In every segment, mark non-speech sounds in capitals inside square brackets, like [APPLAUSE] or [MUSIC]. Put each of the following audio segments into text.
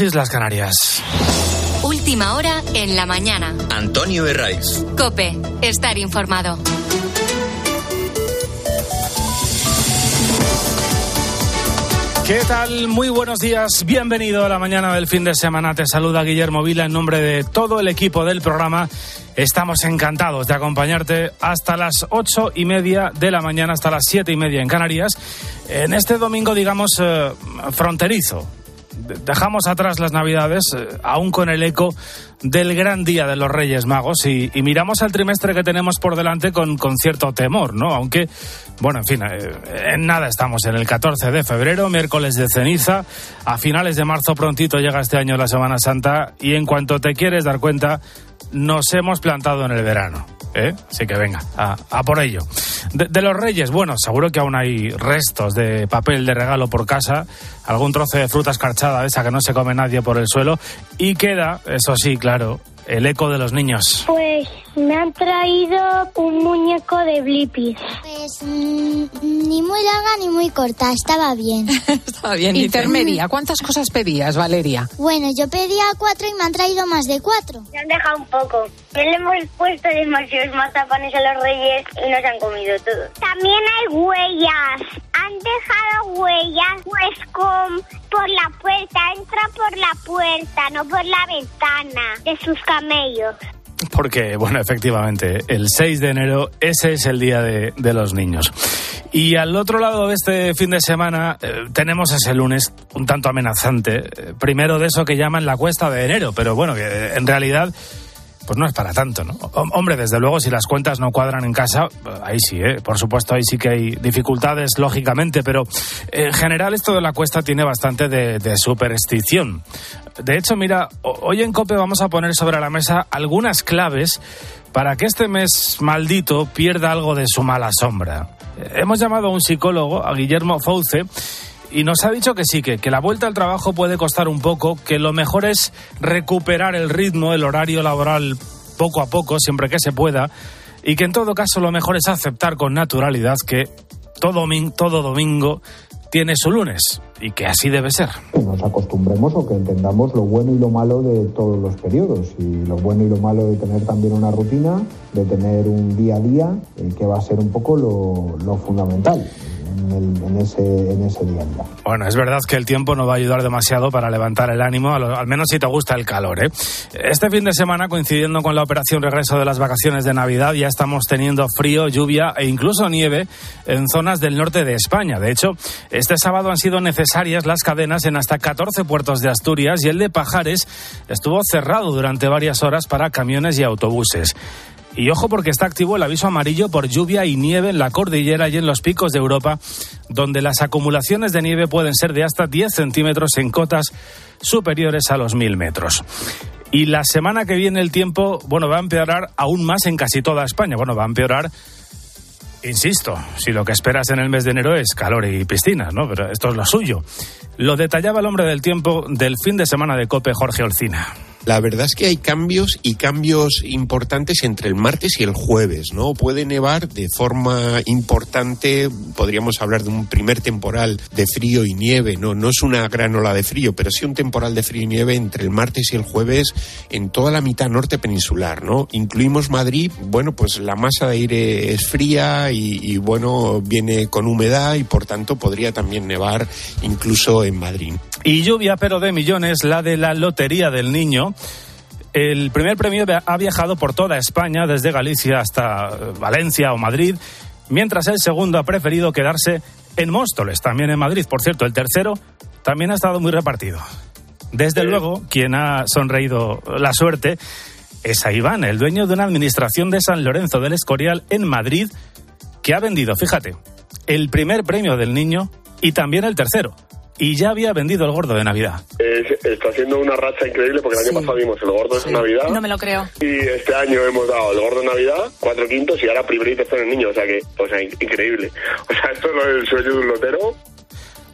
Islas Canarias. Última hora en la mañana. Antonio Herraiz. Cope, estar informado. ¿Qué tal? Muy buenos días. Bienvenido a la mañana del fin de semana. Te saluda Guillermo Vila en nombre de todo el equipo del programa. Estamos encantados de acompañarte hasta las ocho y media de la mañana, hasta las siete y media en Canarias, en este domingo, digamos, eh, fronterizo dejamos atrás las Navidades, eh, aún con el eco del gran día de los Reyes Magos, y, miramos al trimestre que tenemos por delante con, cierto temor, ¿no? Aunque, bueno, en fin, eh, en nada estamos en el 14 de febrero, miércoles de ceniza, a finales de marzo prontito llega este año la Semana Santa, y en cuanto te quieres dar cuenta, nos hemos plantado en el verano. ¿Eh? Así que venga, a, por ello. De, los reyes, bueno, seguro que aún hay restos de papel de regalo por casa, algún trozo de fruta escarchada, esa que no se come nadie por el suelo, y queda, eso sí, claro, el eco de los niños. Pues me han traído un muñeco de Blippi. Pues mm, ni muy larga ni muy corta, estaba bien. [LAUGHS] estaba bien. Intermedia, ¿cuántas cosas pedías, Valeria? Bueno, yo pedía cuatro y me han traído más de cuatro. Me han dejado un poco. Ya le hemos puesto demasiados mazapanes a los reyes y nos han comido todo. También hay huellas. Han dejado huellas, pues con por la puerta, entra por la puerta, no por la ventana de sus camellos. Porque, bueno, efectivamente, el 6 de enero, ese es el día de, los niños. Y al otro lado de este fin de semana eh, tenemos ese lunes un tanto amenazante. Eh, primero de eso que llaman la cuesta de enero, pero bueno, que eh, en realidad pues no es para tanto, ¿no? Hombre, desde luego, si las cuentas no cuadran en casa, ahí sí, ¿eh? Por supuesto, ahí sí que hay dificultades, lógicamente, pero en general esto de la cuesta tiene bastante de, de superstición. De hecho, mira, hoy en COPE vamos a poner sobre la mesa algunas claves para que este mes maldito pierda algo de su mala sombra. Hemos llamado a un psicólogo, a Guillermo Fauce, y nos ha dicho que sí, que, que la vuelta al trabajo puede costar un poco, que lo mejor es recuperar el ritmo, el horario laboral poco a poco, siempre que se pueda, y que en todo caso lo mejor es aceptar con naturalidad que todo, todo domingo tiene su lunes y que así debe ser. Que nos acostumbremos o que entendamos lo bueno y lo malo de todos los periodos y lo bueno y lo malo de tener también una rutina, de tener un día a día, eh, que va a ser un poco lo, lo fundamental en, ese, en ese Bueno, es verdad que el tiempo no va a ayudar demasiado para levantar el ánimo, al, menos si te gusta el calor. ¿eh? Este fin de semana, coincidiendo con la operación regreso de las vacaciones de Navidad, ya estamos teniendo frío, lluvia e incluso nieve en zonas del norte de España. De hecho, este sábado han sido necesarias las cadenas en hasta 14 puertos de Asturias y el de Pajares estuvo cerrado durante varias horas para camiones y autobuses. Y ojo porque está activo el aviso amarillo por lluvia y nieve en la cordillera y en los picos de Europa, donde las acumulaciones de nieve pueden ser de hasta 10 centímetros en cotas superiores a los 1000 metros. Y la semana que viene el tiempo, bueno, va a empeorar aún más en casi toda España. Bueno, va a empeorar, insisto, si lo que esperas en el mes de enero es calor y piscinas, ¿no? Pero esto es lo suyo. Lo detallaba el hombre del tiempo del fin de semana de Cope, Jorge Olcina. La verdad es que hay cambios y cambios importantes entre el martes y el jueves, ¿no? Puede nevar de forma importante, podríamos hablar de un primer temporal de frío y nieve, ¿no? No es una gran ola de frío, pero sí un temporal de frío y nieve entre el martes y el jueves en toda la mitad norte peninsular, ¿no? Incluimos Madrid, bueno, pues la masa de aire es fría y, y bueno, viene con humedad y por tanto podría también nevar incluso en Madrid. Y lluvia, pero de millones, la de la Lotería del Niño. El primer premio ha viajado por toda España, desde Galicia hasta eh, Valencia o Madrid, mientras el segundo ha preferido quedarse en Móstoles, también en Madrid. Por cierto, el tercero también ha estado muy repartido. Desde luego, quien ha sonreído la suerte es a Iván, el dueño de una administración de San Lorenzo del Escorial en Madrid, que ha vendido, fíjate, el primer premio del niño y también el tercero y ya había vendido el gordo de Navidad. está haciendo una racha increíble porque el año pasado vimos el gordo de Navidad. No me lo creo. Y este año hemos dado el gordo de Navidad, cuatro quintos y ahora primero y tercero el niño. O sea que, o sea, increíble. O sea, [LAUGHS] esto es el sueño de un lotero.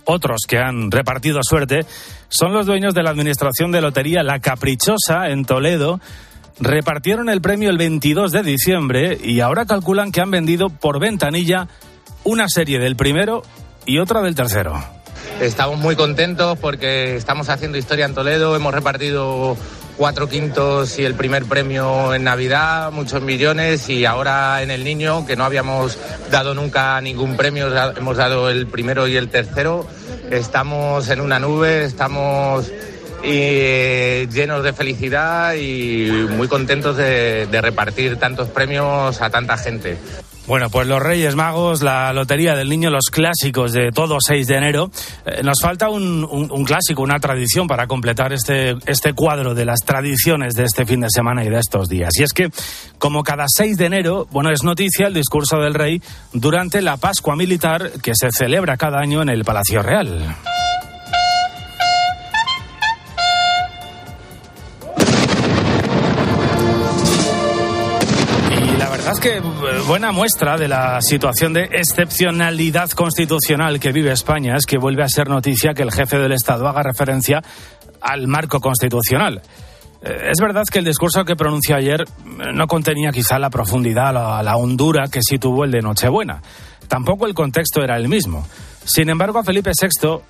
Otros que han repartido suerte son los dueños de la administración de lotería La Caprichosa en Toledo. Repartieron el premio el 22 de diciembre y ahora calculan que han vendido por ventanilla una serie del primero y otra del tercero. Estamos muy contentos porque estamos haciendo historia en Toledo, hemos repartido cuatro quintos y el primer premio en Navidad, muchos millones y ahora en el niño, que no habíamos dado nunca ningún premio, hemos dado el primero y el tercero. Estamos en una nube, estamos eh, llenos de felicidad y muy contentos de, de repartir tantos premios a tanta gente. Bueno, pues los Reyes Magos, la Lotería del Niño, los clásicos de todo 6 de enero. Eh, nos falta un, clásico, una tradición para completar este, este cuadro de las tradiciones de este fin de semana y de estos días. Y es que, como cada 6 de enero, bueno, es noticia el discurso del rey durante la Pascua Militar que se celebra cada año en el Palacio Real. Que buena muestra de la situación de excepcionalidad constitucional que vive España es que vuelve a ser noticia que el jefe del Estado haga referencia al marco constitucional. Es verdad que el discurso que pronunció ayer no contenía quizá la profundidad, la, la hondura que sí tuvo el de Nochebuena. Tampoco el contexto era el mismo. Sin embargo, a Felipe VI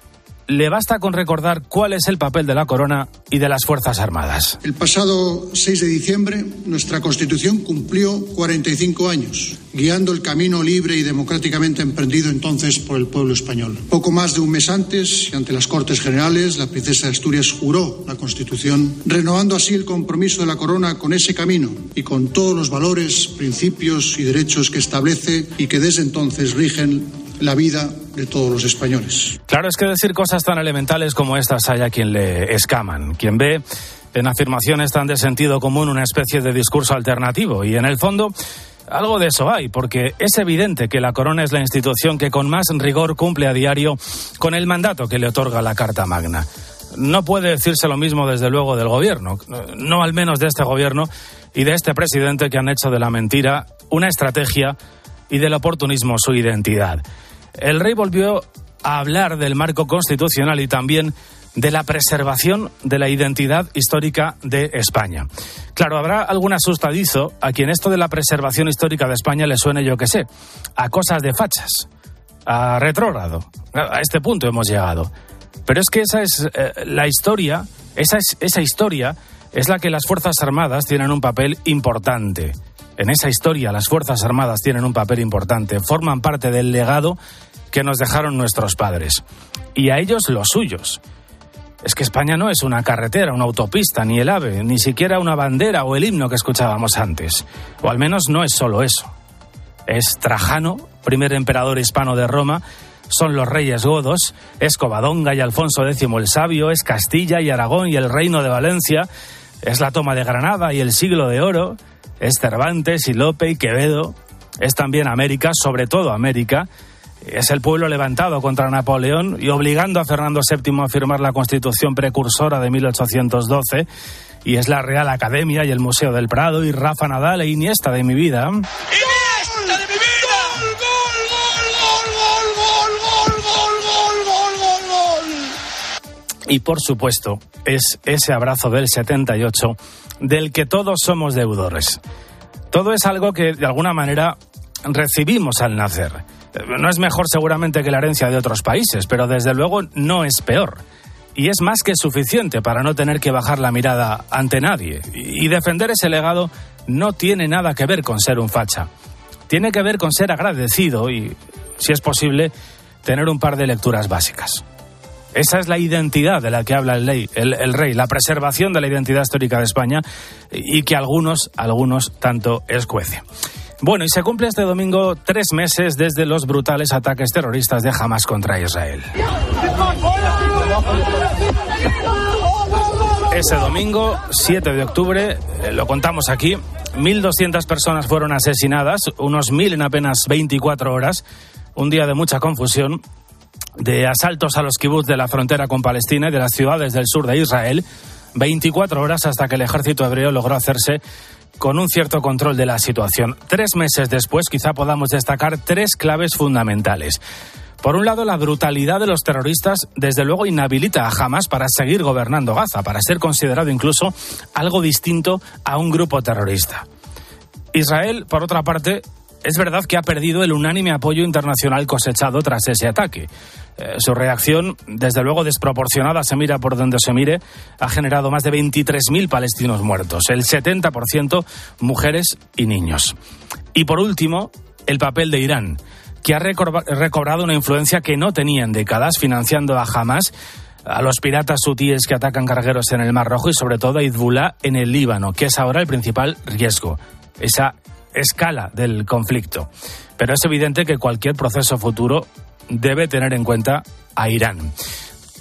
le basta con recordar cuál es el papel de la corona y de las Fuerzas Armadas. El pasado 6 de diciembre, nuestra Constitución cumplió 45 años, guiando el camino libre y democráticamente emprendido entonces por el pueblo español. Poco más de un mes antes, ante las Cortes Generales, la princesa de Asturias juró la Constitución, renovando así el compromiso de la corona con ese camino y con todos los valores, principios y derechos que establece y que desde entonces rigen la vida de todos los españoles. Claro, es que decir cosas tan elementales como estas hay a quien le escaman, quien ve en afirmaciones tan de sentido común una especie de discurso alternativo y en el fondo algo de eso hay, porque es evidente que la corona es la institución que con más rigor cumple a diario con el mandato que le otorga la Carta Magna. No puede decirse lo mismo, desde luego, del gobierno, no al menos de este gobierno y de este presidente que han hecho de la mentira una estrategia y del oportunismo su identidad. El rey volvió a hablar del marco constitucional y también de la preservación de la identidad histórica de España. Claro, habrá algún asustadizo a quien esto de la preservación histórica de España le suene, yo que sé, a cosas de fachas, a retrógrado. A este punto hemos llegado. Pero es que esa es eh, la historia, esa, es, esa historia es la que las Fuerzas Armadas tienen un papel importante. En esa historia las Fuerzas Armadas tienen un papel importante, forman parte del legado que nos dejaron nuestros padres. Y a ellos los suyos. Es que España no es una carretera, una autopista, ni el ave, ni siquiera una bandera o el himno que escuchábamos antes. O al menos no es solo eso. Es Trajano, primer emperador hispano de Roma, son los reyes godos, es Covadonga y Alfonso X el Sabio, es Castilla y Aragón y el Reino de Valencia, es la toma de Granada y el siglo de oro, es Cervantes y Lope y Quevedo, es también América, sobre todo América, es el pueblo levantado contra Napoleón y obligando a Fernando VII a firmar la constitución precursora de 1812, y es la Real Academia y el Museo del Prado y Rafa Nadal e Iniesta de mi vida. ¡Iniesta de mi vida! ¡Gol, gol, gol, gol, gol, gol, gol, gol, gol! Y por supuesto, es ese abrazo del 78 del que todos somos deudores. Todo es algo que de alguna manera recibimos al nacer. No es mejor seguramente que la herencia de otros países, pero desde luego no es peor. Y es más que suficiente para no tener que bajar la mirada ante nadie. Y defender ese legado no tiene nada que ver con ser un facha. Tiene que ver con ser agradecido y, si es posible, tener un par de lecturas básicas. Esa es la identidad de la que habla el, ley, el, rey, la preservación de la identidad histórica de España y que algunos, algunos tanto escuece. Bueno, y se cumple este domingo tres meses desde los brutales ataques terroristas de Hamas contra Israel. Ese domingo, 7 de octubre, eh, lo contamos aquí, 1.200 personas fueron asesinadas, unos 1.000 en apenas 24 horas, un día de mucha confusión, de asaltos a los kibbutz de la frontera con Palestina y de las ciudades del sur de Israel, 24 horas hasta que el ejército hebreo logró hacerse con un cierto control de la situación. Tres meses después quizá podamos destacar tres claves fundamentales. Por un lado, la brutalidad de los terroristas desde luego inhabilita a Hamas para seguir gobernando Gaza, para ser considerado incluso algo distinto a un grupo terrorista. Israel, por otra parte, es verdad que ha perdido el unánime apoyo internacional cosechado tras ese ataque. Eh, su reacción, desde luego desproporcionada, se mira por donde se mire, ha generado más de 23.000 palestinos muertos, el 70% mujeres y niños. Y por último, el papel de Irán, que ha recobrado una influencia que no tenía en décadas, financiando a Hamas a los piratas hutíes que atacan cargueros en el Mar Rojo y sobre todo a Hezbollah en el Líbano, que es ahora el principal riesgo, esa escala del conflicto. Pero es evidente que cualquier proceso futuro debe tener en cuenta a Irán.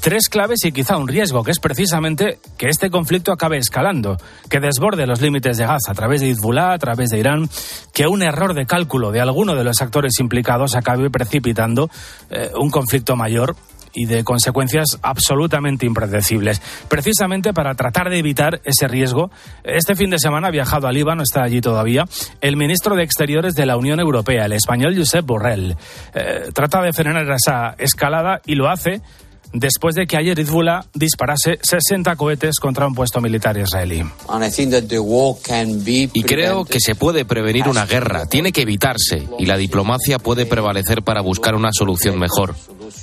Tres claves y quizá un riesgo, que es precisamente que este conflicto acabe escalando, que desborde los límites de Gaza a través de Hezbollah, a través de Irán, que un error de cálculo de alguno de los actores implicados acabe precipitando eh, un conflicto mayor y de consecuencias absolutamente impredecibles. Precisamente para tratar de evitar ese riesgo, este fin de semana ha viajado a Líbano, está allí todavía, el ministro de Exteriores de la Unión Europea, el español Josep Borrell. Eh, trata de frenar esa escalada y lo hace después de que ayer Hezbollah disparase 60 cohetes contra un puesto militar israelí. Y creo que se puede prevenir una guerra, tiene que evitarse y la diplomacia puede prevalecer para buscar una solución mejor.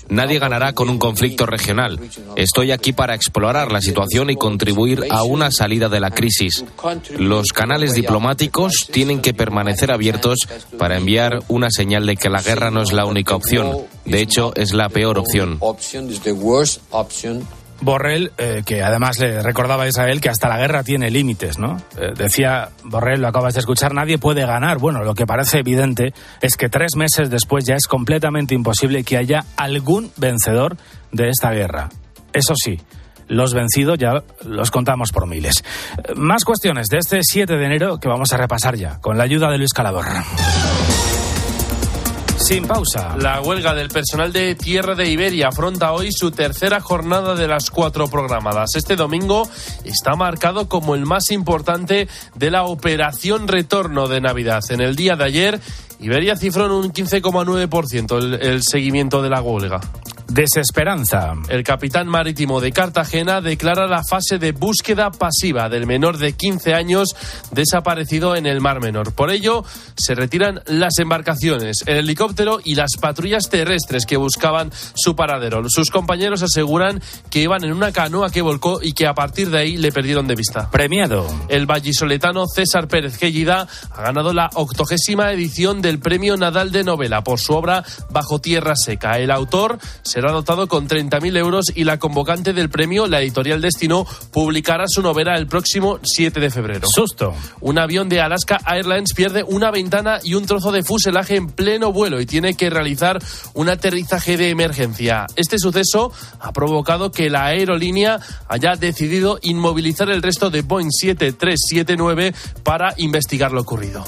Nadie ganará con un conflicto regional. Estoy aquí para explorar la situación y contribuir a una salida de la crisis. Los canales diplomáticos tienen que permanecer abiertos para enviar una señal de que la guerra no es la única opción. De hecho, es la peor opción. Borrell, eh, que además le recordaba a Israel que hasta la guerra tiene límites, ¿no? Eh, decía Borrell, lo acabas de escuchar, nadie puede ganar. Bueno, lo que parece evidente es que tres meses después ya es completamente imposible que haya algún vencedor de esta guerra. Eso sí, los vencidos ya los contamos por miles. Eh, más cuestiones de este 7 de enero que vamos a repasar ya, con la ayuda de Luis Calador. Sin pausa. La huelga del personal de Tierra de Iberia afronta hoy su tercera jornada de las cuatro programadas. Este domingo está marcado como el más importante de la operación retorno de Navidad. En el día de ayer, Iberia cifró en un 15,9% el, el seguimiento de la huelga. Desesperanza. El capitán marítimo de Cartagena declara la fase de búsqueda pasiva del menor de 15 años desaparecido en el Mar Menor. Por ello, se retiran las embarcaciones, el helicóptero y las patrullas terrestres que buscaban su paradero. Sus compañeros aseguran que iban en una canoa que volcó y que a partir de ahí le perdieron de vista. Premiado. El vallisoletano César Pérez Gellida ha ganado la octogésima edición del Premio Nadal de Novela por su obra Bajo Tierra Seca. El autor se será dotado con 30.000 euros y la convocante del premio, la editorial Destino, publicará su novela el próximo 7 de febrero. Susto. Un avión de Alaska Airlines pierde una ventana y un trozo de fuselaje en pleno vuelo y tiene que realizar un aterrizaje de emergencia. Este suceso ha provocado que la aerolínea haya decidido inmovilizar el resto de Boeing 7379 para investigar lo ocurrido.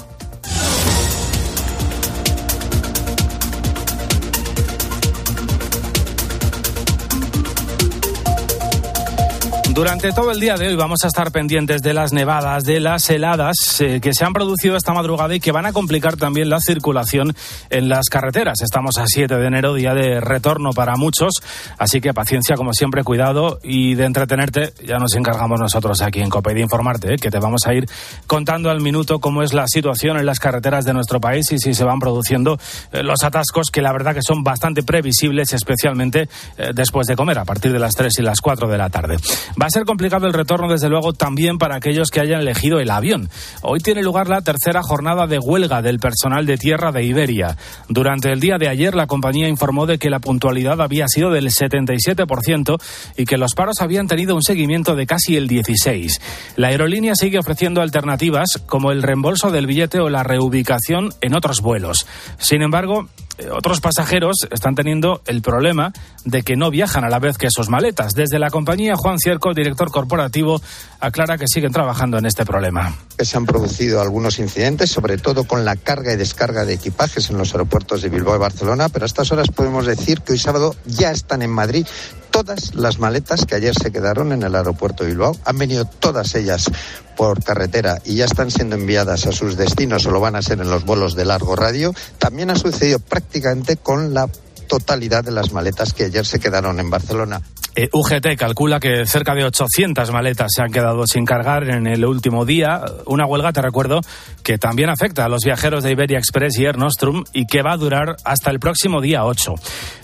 Durante todo el día de hoy vamos a estar pendientes de las nevadas, de las heladas eh, que se han producido esta madrugada y que van a complicar también la circulación en las carreteras. Estamos a 7 de enero, día de retorno para muchos, así que paciencia, como siempre, cuidado y de entretenerte. Ya nos encargamos nosotros aquí en COPE de informarte, eh, que te vamos a ir contando al minuto cómo es la situación en las carreteras de nuestro país y si se van produciendo eh, los atascos que la verdad que son bastante previsibles, especialmente después de comer, a partir de las 3 y las 4 de la tarde. Va a ser complicado el retorno, desde luego, también para aquellos que hayan elegido el avión. Hoy tiene lugar la tercera jornada de huelga del personal de tierra de Iberia. Durante el día de ayer, la compañía informó de que la puntualidad había sido del 77% y que los paros habían tenido un seguimiento de casi el 16%. La aerolínea sigue ofreciendo alternativas como el reembolso del billete o la reubicación en otros vuelos. Sin embargo, otros pasajeros están teniendo el problema de que no viajan a la vez que sus maletas. Desde la compañía, Juan Cierco, director corporativo, aclara que siguen trabajando en este problema. Se han producido algunos incidentes, sobre todo con la carga y descarga de equipajes en los aeropuertos de Bilbao y Barcelona, pero a estas horas podemos decir que hoy sábado ya están en Madrid todas las maletas que ayer se quedaron en el aeropuerto de Bilbao. Han venido todas ellas por carretera y ya están siendo enviadas a sus destinos o lo van a ser en los vuelos de largo radio. También ha sucedido prácticamente con la totalidad de las maletas que ayer se quedaron en Barcelona. Eh, UGT calcula que cerca de 800 maletas se han quedado sin cargar en el último día. Una huelga, te recuerdo, que también afecta a los viajeros de Iberia Express y Air Nostrum y que va a durar hasta el próximo día 8.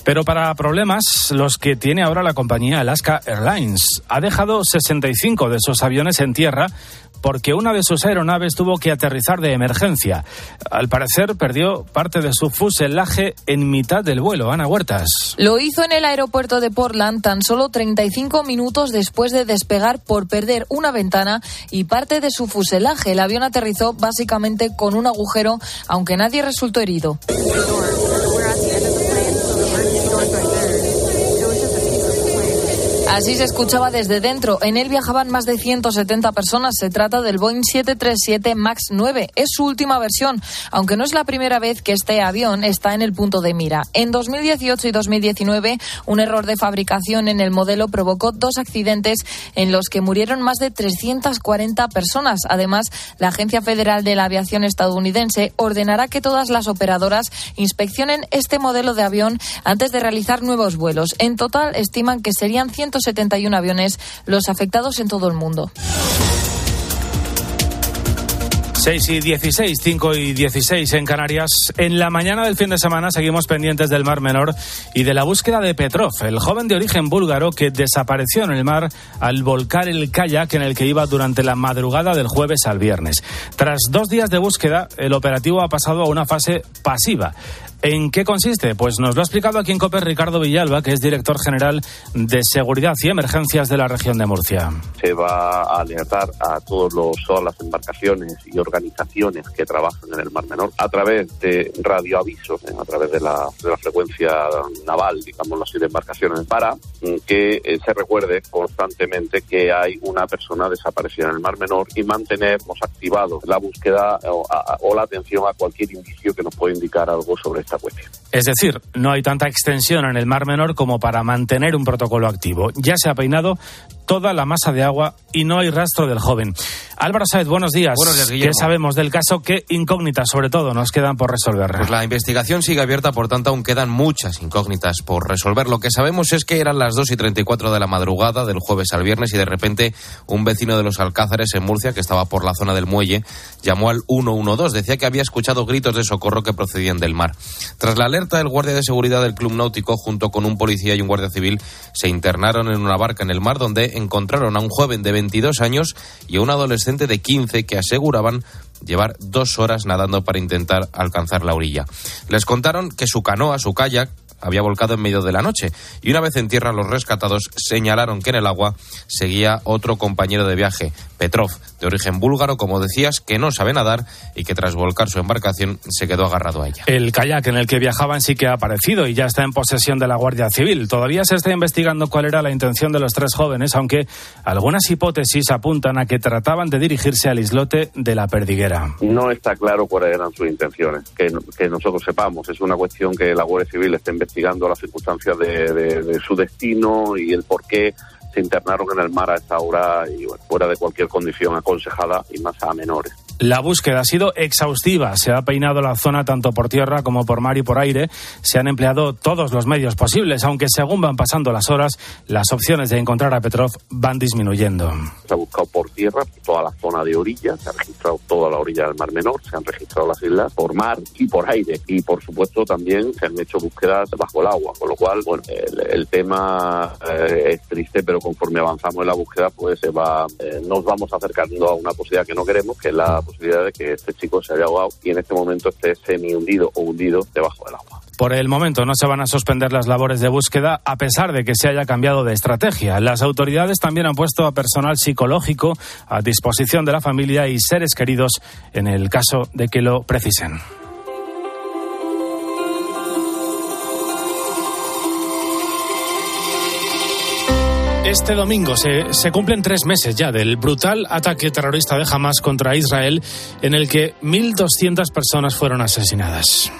Pero para problemas, los que tiene ahora la compañía Alaska Airlines ha dejado 65 de sus aviones en tierra porque una de sus aeronaves tuvo que aterrizar de emergencia. Al parecer perdió parte de su fuselaje en mitad del vuelo. Huertas. Lo hizo en el aeropuerto de Portland tan solo 35 minutos después de despegar por perder una ventana y parte de su fuselaje. El avión aterrizó básicamente con un agujero, aunque nadie resultó herido. Así se escuchaba desde dentro. En él viajaban más de 170 personas. Se trata del Boeing 737 MAX 9. Es su última versión, aunque no es la primera vez que este avión está en el punto de mira. En 2018 y 2019, un error de fabricación en el modelo provocó dos accidentes en los que murieron más de 340 personas. Además, la Agencia Federal de la Aviación estadounidense ordenará que todas las operadoras inspeccionen este modelo de avión antes de realizar nuevos vuelos. En total, estiman que serían 170 71 aviones los afectados en todo el mundo. 6 y 16, 5 y 16 en Canarias. En la mañana del fin de semana seguimos pendientes del Mar Menor y de la búsqueda de Petrov, el joven de origen búlgaro que desapareció en el mar al volcar el kayak en el que iba durante la madrugada del jueves al viernes. Tras dos días de búsqueda, el operativo ha pasado a una fase pasiva. ¿En qué consiste? Pues nos lo ha explicado aquí en COPE Ricardo Villalba, que es director general de Seguridad y Emergencias de la región de Murcia. Se va a alertar a todos los, todas las embarcaciones y organizaciones que trabajan en el Mar Menor a través de radioavisos, a través de la, de la frecuencia naval, digámoslo así, de embarcaciones, para que eh, se recuerde constantemente que hay una persona desaparecida en el Mar Menor y mantenernos activado la búsqueda o, o la atención a cualquier indicio que nos pueda indicar algo sobre es decir, no hay tanta extensión en el Mar Menor como para mantener un protocolo activo. Ya se ha peinado toda la masa de agua y no hay rastro del joven. Álvaro Saez, buenos días. Buenos días, ¿Qué sabemos del caso? ¿Qué incógnitas, sobre todo, nos quedan por resolver? Pues la investigación sigue abierta, por tanto, aún quedan muchas incógnitas por resolver. Lo que sabemos es que eran las 2 y 34 de la madrugada del jueves al viernes y de repente un vecino de los Alcázares en Murcia, que estaba por la zona del muelle, llamó al 112. Decía que había escuchado gritos de socorro que procedían del mar. Tras la alerta, el guardia de seguridad del Club Náutico, junto con un policía y un guardia civil, se internaron en una barca en el mar donde encontraron a un joven de 22 años y a un adolescente de 15 que aseguraban llevar dos horas nadando para intentar alcanzar la orilla. Les contaron que su canoa, su kayak, había volcado en medio de la noche y una vez en tierra los rescatados señalaron que en el agua seguía otro compañero de viaje, Petrov, de origen búlgaro, como decías, que no sabe nadar y que tras volcar su embarcación se quedó agarrado a ella. El kayak en el que viajaban sí que ha aparecido y ya está en posesión de la Guardia Civil. Todavía se está investigando cuál era la intención de los tres jóvenes, aunque algunas hipótesis apuntan a que trataban de dirigirse al islote de la Perdiguera. No está claro cuáles eran sus intenciones, que, que nosotros sepamos. Es una cuestión que la Guardia Civil está investigando las circunstancias de su destino y el por qué se internaron en el mar a esta hora y bueno, fuera de cualquier condición aconsejada y más a menores. La búsqueda ha sido exhaustiva. Se ha peinado la zona tanto por tierra como por mar y por aire. Se han empleado todos los medios posibles, aunque según van pasando las horas, las opciones de encontrar a Petrov van disminuyendo. Se ha buscado por tierra toda la zona de orilla, se ha registrado toda la orilla del Mar Menor, se han registrado las islas por mar y por aire. Y por supuesto también se han hecho búsquedas bajo el agua, con lo cual bueno, el, el tema eh, es triste, pero conforme avanzamos en la búsqueda, pues se va, eh, nos vamos acercando a una posibilidad que no queremos, que es la posibilidad de que este chico se haya ahogado y en este momento esté semi hundido o hundido debajo del agua. Por el momento no se van a suspender las labores de búsqueda a pesar de que se haya cambiado de estrategia. Las autoridades también han puesto a personal psicológico a disposición de la familia y seres queridos en el caso de que lo precisen. Este domingo se, cumplen tres meses ya del brutal ataque terrorista de Hamas contra Israel, en el que 1.200 personas fueron asesinadas.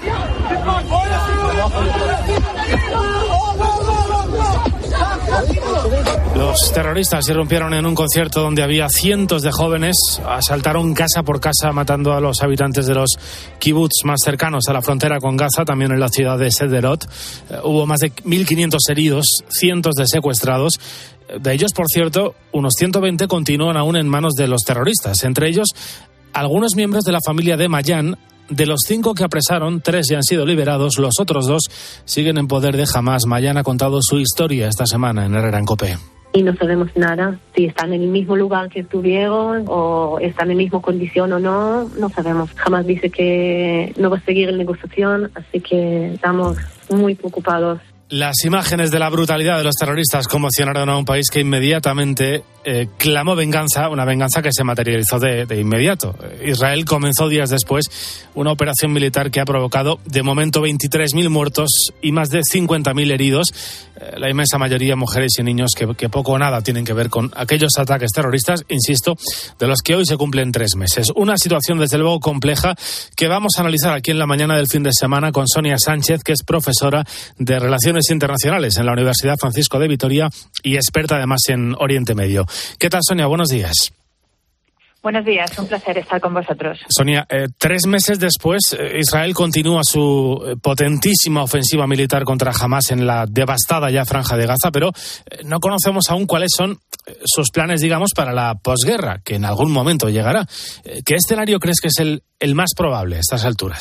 Los Los terroristas irrumpieron en un concierto donde había cientos de jóvenes, asaltaron casa por casa matando a los habitantes de los kibbutz más cercanos a la frontera con Gaza, también en la ciudad de Sederot. Eh, hubo más de 1.500 heridos, cientos de secuestrados. De ellos, por cierto, unos 120 continúan aún en manos de los terroristas, entre ellos algunos miembros de la familia de Mayan, de los cinco que apresaron, tres ya han sido liberados, los otros dos siguen en poder de Hamas. Mayan ha contado su historia esta semana en Herrera en Copé. Y no sabemos nada, si están en el mismo lugar que estuvieron o están en la misma condición o no, no sabemos. Jamás dice que no va a seguir la negociación, así que estamos muy preocupados. Las imágenes de la brutalidad de los terroristas conmocionaron a un país que inmediatamente eh, clamó venganza, una venganza que se materializó de, inmediato. Israel comenzó días después una operación militar que ha provocado de momento 23.000 muertos y más de 50.000 heridos, eh, la inmensa mayoría mujeres y niños que, que, poco o nada tienen que ver con aquellos ataques terroristas, insisto, de los que hoy se cumplen tres meses. Una situación desde luego compleja que vamos a analizar aquí en la mañana del fin de semana con Sonia Sánchez, que es profesora de Relaciones Internacionales en la Universidad Francisco de Vitoria y experta además en Oriente Medio. ¿Qué tal, Sonia? Buenos días. Buenos días, un placer estar con vosotros. Sonia, eh, tres meses después, eh, Israel continúa su eh, potentísima ofensiva militar contra Hamas en la devastada ya franja de Gaza, pero no conocemos aún cuáles son sus planes, digamos, para la posguerra, que en algún momento llegará. ¿Qué escenario crees que es el, el más probable a estas alturas?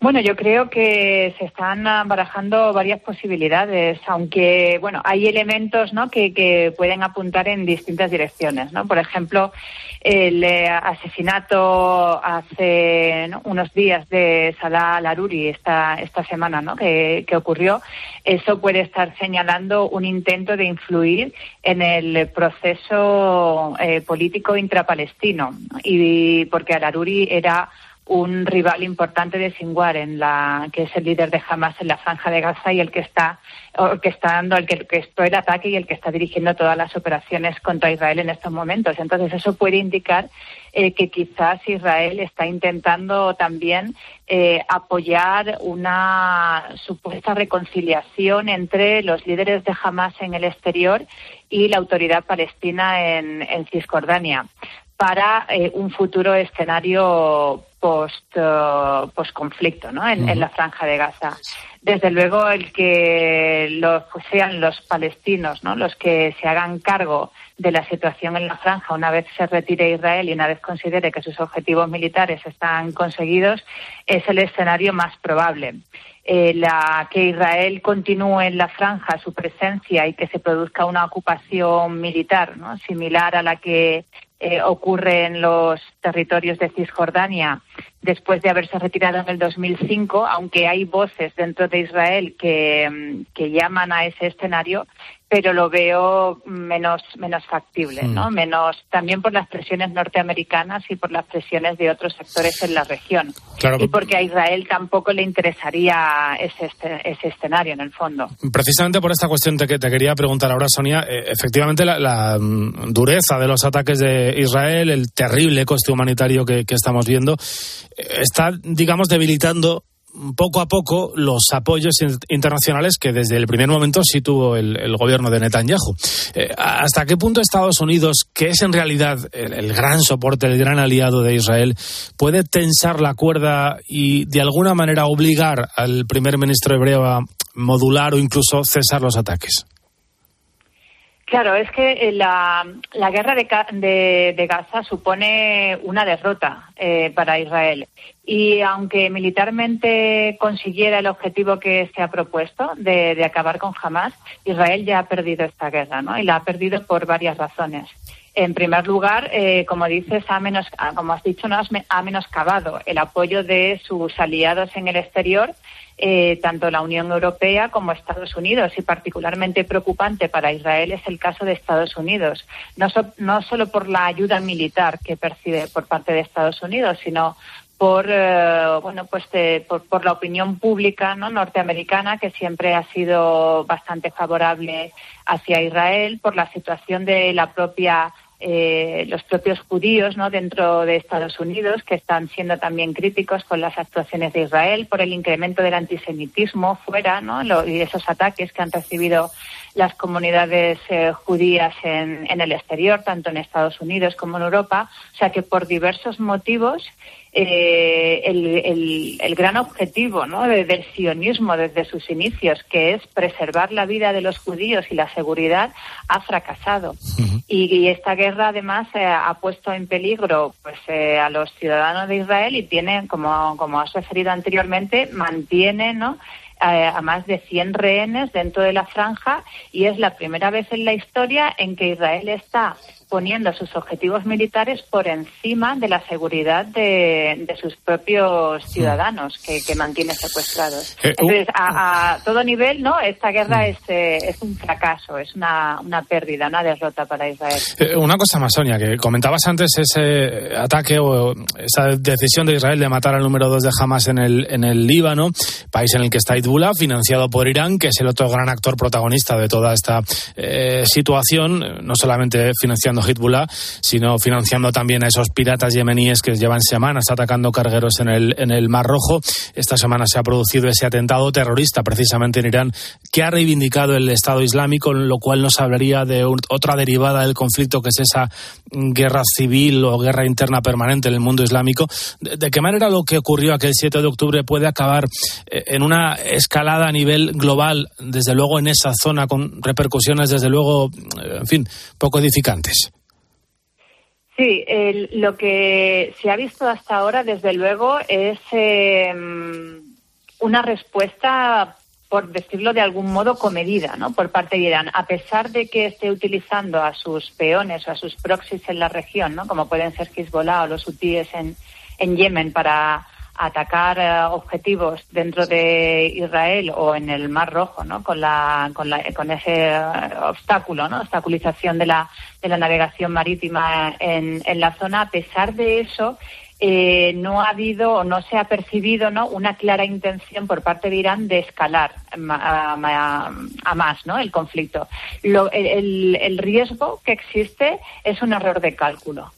Bueno, yo creo que se están barajando varias posibilidades, aunque bueno, hay elementos ¿no? que, que pueden apuntar en distintas direcciones. ¿no? Por ejemplo, el eh, asesinato hace ¿no? unos días de Salah Laruri esta, esta semana ¿no? que, que, ocurrió, eso puede estar señalando un intento de influir en el proceso eh, político intrapalestino, y porque Al-Aruri era un rival importante de Sinwar, en la, que es el líder de Hamas en la franja de Gaza y el que está orquestando, el que orquestó el ataque y el que está dirigiendo todas las operaciones contra Israel en estos momentos. Entonces, eso puede indicar eh, que quizás Israel está intentando también eh, apoyar una supuesta reconciliación entre los líderes de Hamas en el exterior y la autoridad palestina en, en Cisjordania para eh, un futuro escenario post, uh, post conflicto ¿no? En, uh -huh. en, la franja de Gaza. Desde luego, el que los, pues sean los palestinos ¿no? los que se hagan cargo de la situación en la franja una vez se retire Israel y una vez considere que sus objetivos militares están conseguidos, es el escenario más probable. Eh, la, que Israel continúe en la franja su presencia y que se produzca una ocupación militar ¿no? similar a la que eh, ocurre en los territorios de Cisjordania después de haberse retirado en el 2005, aunque hay voces dentro de Israel que, que llaman a ese escenario, pero lo veo menos, menos factible, ¿no? Menos también por las presiones norteamericanas y por las presiones de otros sectores en la región. Claro. Y porque a Israel tampoco le interesaría ese, ese escenario, en el fondo. Precisamente por esta cuestión te, te quería preguntar ahora, Sonia. Eh, efectivamente, la, la, dureza de los ataques de Israel, el terrible coste humanitario que, que estamos viendo, eh, está, digamos, debilitando poco a poco los apoyos internacionales que desde el primer momento sí tuvo el, gobierno de Netanyahu. Eh, ¿Hasta qué punto Estados Unidos, que es en realidad el, el, gran soporte, el gran aliado de Israel, puede tensar la cuerda y de alguna manera obligar al primer ministro hebreo a modular o incluso cesar los ataques? Claro, es que la, la guerra de, de, de, Gaza supone una derrota eh, para Israel. Y aunque militarmente consiguiera el objetivo que se ha propuesto de, de, acabar con Hamas, Israel ya ha perdido esta guerra, ¿no? Y la ha perdido por varias razones. En primer lugar, eh, como dices, ha menos, como has dicho, no ha menoscabado el apoyo de sus aliados en el exterior eh, tanto la Unión Europea como Estados Unidos. Y particularmente preocupante para Israel es el caso de Estados Unidos, no, so, no solo por la ayuda militar que percibe por parte de Estados Unidos, sino por eh, bueno pues de, por, por, la opinión pública no norteamericana que siempre ha sido bastante favorable hacia Israel por la situación de la propia eh, los propios judíos ¿no? dentro de Estados Unidos, que están siendo también críticos con las actuaciones de Israel por el incremento del antisemitismo fuera ¿no? y esos ataques que han recibido las comunidades eh, judías en, en, el exterior, tanto en Estados Unidos como en Europa. O sea que por diversos motivos eh, el, el, gran objetivo ¿no? del sionismo desde sus inicios, que es preservar la vida de los judíos y la seguridad, ha fracasado. y, esta guerra además eh, ha puesto en peligro pues, eh, a los ciudadanos de Israel y tiene, como, como has referido anteriormente, mantiene ¿no? a más de 100 rehenes dentro de la franja y es la primera vez en la historia en que Israel está poniendo sus objetivos militares por encima de la seguridad de, sus propios ciudadanos que, que mantiene secuestrados. Eh, Entonces, a, todo nivel, ¿no? Esta guerra es, eh, es un fracaso, es una, una pérdida, una derrota para Israel. Eh, una cosa más, Sonia, que comentabas antes ese ataque o esa decisión de Israel de matar al número dos de Hamas en el, en el Líbano, país en el que está Hezbollah, financiado por Irán, que es el otro gran actor protagonista de toda esta situación, no solamente financiando Hezbollah, sino financiando también a esos piratas yemeníes que llevan semanas atacando cargueros en el, en el Mar Rojo. Esta semana se ha producido ese atentado terrorista precisamente en Irán que ha reivindicado el Estado Islámico, lo cual nos hablaría de otra derivada del conflicto que es esa guerra civil o guerra interna permanente en el mundo islámico. ¿De, qué manera lo que ocurrió aquel 7 de octubre puede acabar eh, en una escalada a nivel global, desde luego en esa zona, con repercusiones, desde luego, en fin, poco edificantes? Sí, lo que se ha visto hasta ahora, desde luego, es em, una respuesta, por decirlo de algún modo, comedida, ¿no? Por parte de Irán, a pesar de que esté utilizando a sus peones o a sus proxies en la región, ¿no? Como pueden ser Hezbollah o los hutíes en Yemen para atacar eh, objetivos dentro de Israel o en el Mar Rojo, ¿no? Con la, con, la, con ese eh, obstáculo, ¿no? Obstaculización de la, de la navegación marítima en, en la zona. A pesar de eso, eh, no ha habido o no se ha percibido ¿no? una clara intención por parte de Irán de escalar a, más ¿no? el conflicto. Lo, el, el, riesgo que existe es un error de cálculo.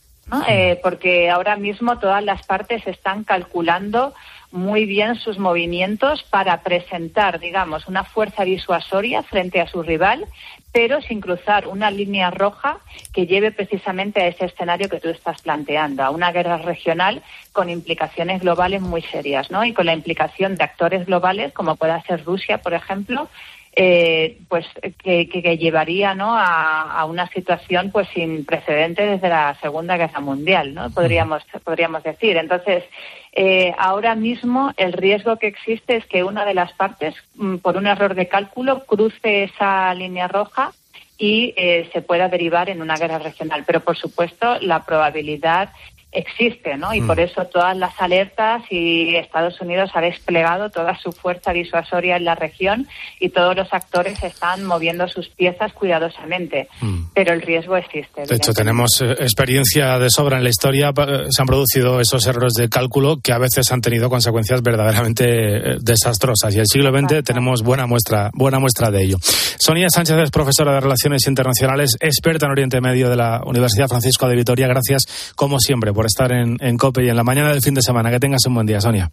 Eh, porque ahora mismo todas las partes están calculando muy bien sus movimientos para presentar, digamos, una fuerza disuasoria frente a su rival, pero sin cruzar una línea roja que lleve precisamente a ese escenario que tú estás planteando, a una guerra regional con implicaciones globales muy serias, ¿no? Y con la implicación de actores globales, como pueda ser Rusia, por ejemplo, eh, pues que, que, llevaría ¿no? a, a, una situación pues sin precedentes desde la Segunda Guerra Mundial, ¿no? Podríamos podríamos decir. Entonces eh, ahora mismo el riesgo que existe es que una de las partes, mm, por un error de cálculo, cruce esa línea roja y eh, se pueda derivar en una guerra regional. Pero, por supuesto, la probabilidad existe, ¿no? Y por mm. eso todas las alertas y Estados Unidos ha desplegado toda su fuerza disuasoria en la región y todos los actores están moviendo sus piezas cuidadosamente. Mm. Pero el riesgo existe. De hecho, tenemos eh, experiencia de sobra en la historia. Se han producido esos errores de cálculo que a veces han tenido consecuencias verdaderamente eh, desastrosas. Y el siglo XX tenemos buena muestra, buena muestra de ello. Sonia Sánchez es profesora de Relaciones Internacionales, experta en Oriente Medio de la Universidad Francisco de Vitoria. Gracias, como siempre, por estar en, en COPE y en la mañana del fin de semana. Que tengas un buen día, Sonia.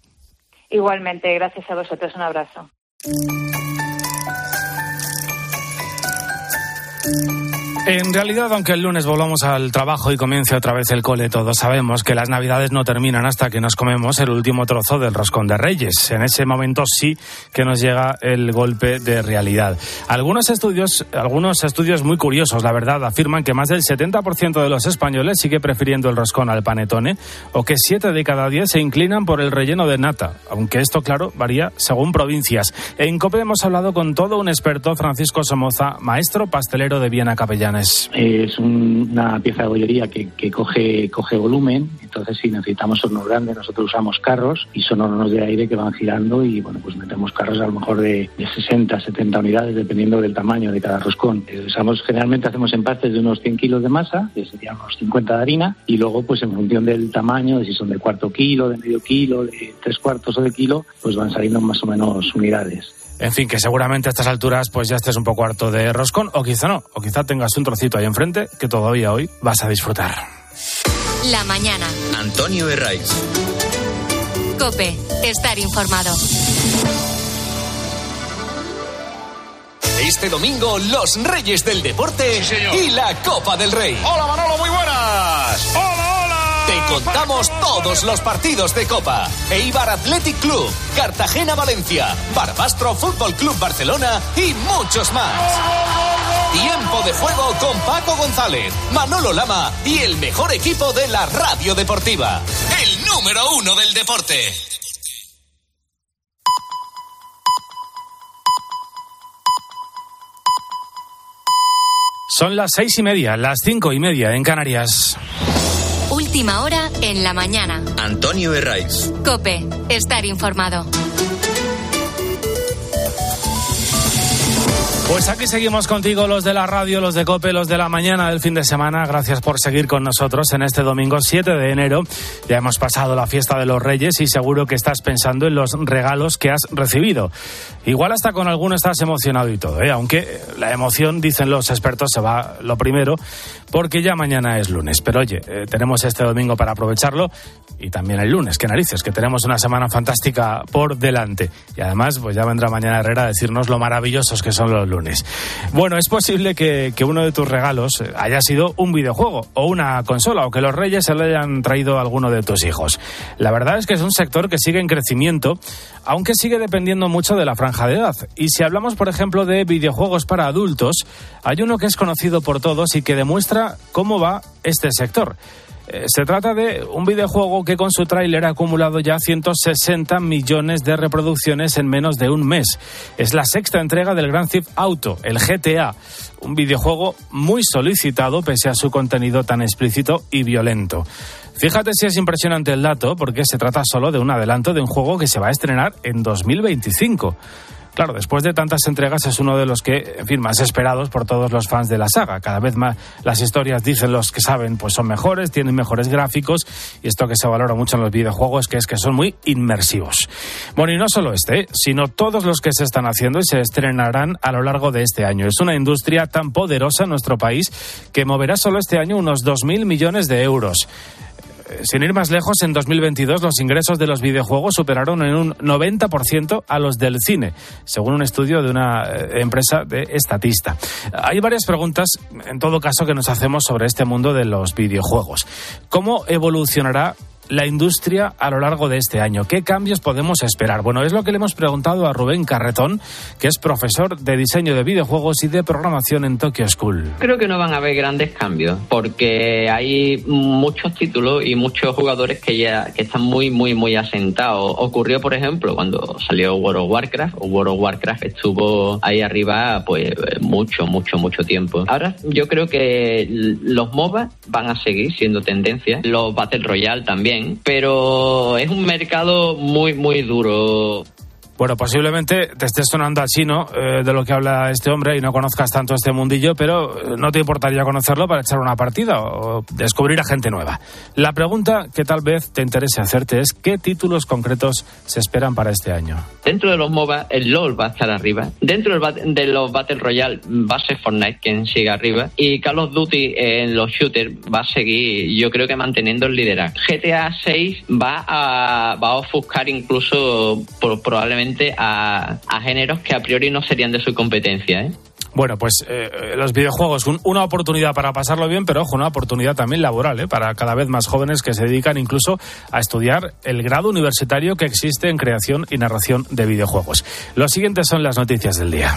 Igualmente, gracias a vosotros. Un abrazo. En realidad, aunque el lunes volvamos al trabajo y comience otra vez el cole, todos sabemos que las navidades no terminan hasta que nos comemos el último trozo del roscón de Reyes. En ese momento sí que nos llega el golpe de realidad. Algunos estudios, algunos estudios muy curiosos, la verdad, afirman que más del 70% de los españoles sigue prefiriendo el roscón al panetone o que 7 de cada 10 se inclinan por el relleno de nata, aunque esto, claro, varía según provincias. En COPE hemos hablado con todo un experto, Francisco Somoza, maestro pastelero de Viena Capellana. Es una pieza de bollería que, coge, coge volumen, Entonces, si necesitamos hornos grandes, nosotros usamos carros y son hornos de aire que van girando y, bueno, pues metemos carros a lo mejor de, de 60, 70 unidades, dependiendo del tamaño de cada roscón. Eh, Usamos, generalmente hacemos empastes de unos 100 kilos de masa, que serían unos 50 de harina, y luego, pues en función del tamaño, de si son de cuarto kilo, de medio kilo, de tres cuartos o de kilo, pues van saliendo más o menos unidades. En fin, que seguramente a estas alturas pues ya estés un poco harto de roscón, o quizá no, o quizá tengas un trocito ahí enfrente que todavía hoy vas a disfrutar. La mañana. Antonio Herraiz. Cope. Estar informado. Este domingo, los Reyes del Deporte y la Copa del Rey. Hola Manolo, muy buenas. Hola, contamos todos los partidos de Copa. Eibar Athletic Club, Cartagena Valencia, Barbastro Fútbol Club Barcelona y muchos más. Tiempo de juego con Paco González, Manolo Lama y el mejor equipo de la radio deportiva. El número uno del deporte. Son las seis y media, las cinco y media en Canarias. Última hora en la mañana. Antonio Herraiz. Cope. Estar informado. Pues aquí seguimos contigo, los de la radio, los de Cope, los de la mañana del fin de semana. Gracias por seguir con nosotros en este domingo 7 de enero. Ya hemos pasado la fiesta de los Reyes y seguro que estás pensando en los regalos que has recibido. Igual hasta con alguno estás emocionado y todo, ¿eh? aunque la emoción, dicen los expertos, se va lo primero porque ya mañana es lunes. Pero oye, eh, tenemos este domingo para aprovecharlo y también el lunes, que narices, que tenemos una semana fantástica por delante. Y además, pues ya vendrá mañana Herrera a decirnos lo maravillosos que son los lunes. Bueno, es posible que, que, uno de tus regalos haya sido un videojuego o una consola o que los reyes se lo hayan traído a alguno de tus hijos. La verdad es que es un sector que sigue en crecimiento, aunque sigue dependiendo mucho de la franja de edad. Y si hablamos, por ejemplo, de videojuegos para adultos, hay uno que es conocido por todos y que demuestra cómo va este sector. Eh, Se trata de un videojuego que con su tráiler ha acumulado ya 160 millones de reproducciones en menos de un mes. Es la sexta entrega del Grand Theft Auto, el GTA, un videojuego muy solicitado pese a su contenido tan explícito y violento. Fíjate si es impresionante el dato, porque se trata solo de un adelanto de un juego que se va a estrenar en 2025. Claro, después de tantas entregas es uno de los que, en fin, más esperados por todos los fans de la saga. Cada vez más las historias, dicen los que saben, pues son mejores, tienen mejores gráficos y esto que se valora mucho en los videojuegos, que es que son muy inmersivos. Bueno, y no solo este, sino todos los que se están haciendo y se estrenarán a lo largo de este año. Es una industria tan poderosa en nuestro país que moverá solo este año unos 2.000 millones de euros sin ir más lejos, en 2022 los ingresos de los videojuegos superaron en un 90% a los del cine, según un estudio de una empresa de estatista. Hay varias preguntas, en todo caso, que nos hacemos sobre este mundo de los videojuegos. ¿Cómo evolucionará la industria a lo largo de este año? ¿Qué cambios podemos esperar? Bueno, es lo que le hemos preguntado a Rubén Carretón, que es profesor de diseño de videojuegos y de programación en Tokyo School. Creo que no van a haber grandes cambios, porque hay muchos títulos y muchos jugadores que ya que están muy, muy, muy asentados. Ocurrió, por ejemplo, cuando salió World of Warcraft, World of Warcraft estuvo ahí arriba pues mucho, mucho, mucho tiempo. Ahora yo creo que los MOBA van a seguir siendo tendencia, los Battle Royale también, pero es un mercado muy, muy duro. Bueno, posiblemente te estés sonando al chino eh, de lo que habla este hombre y no conozcas tanto este mundillo, pero eh, no te importaría conocerlo para echar una partida o descubrir a gente nueva. La pregunta que tal vez te interese hacerte es ¿qué títulos concretos se esperan para este año? Dentro de los MOBA, el LOL va a estar arriba. Dentro de los Battle Royale va a ser Fortnite quien siga arriba. Y Call of Duty en los shooters va a seguir, yo creo que manteniendo el liderazgo. GTA 6 va a, va a ofuscar incluso por, probablemente a, géneros que a priori no serían de su competencia. ¿eh? Bueno, pues eh, los videojuegos, un, una oportunidad para pasarlo bien, pero ojo, una oportunidad también laboral, ¿eh? para cada vez más jóvenes que se dedican incluso a estudiar el grado universitario que existe en creación y narración de videojuegos. Los siguientes son las noticias del día.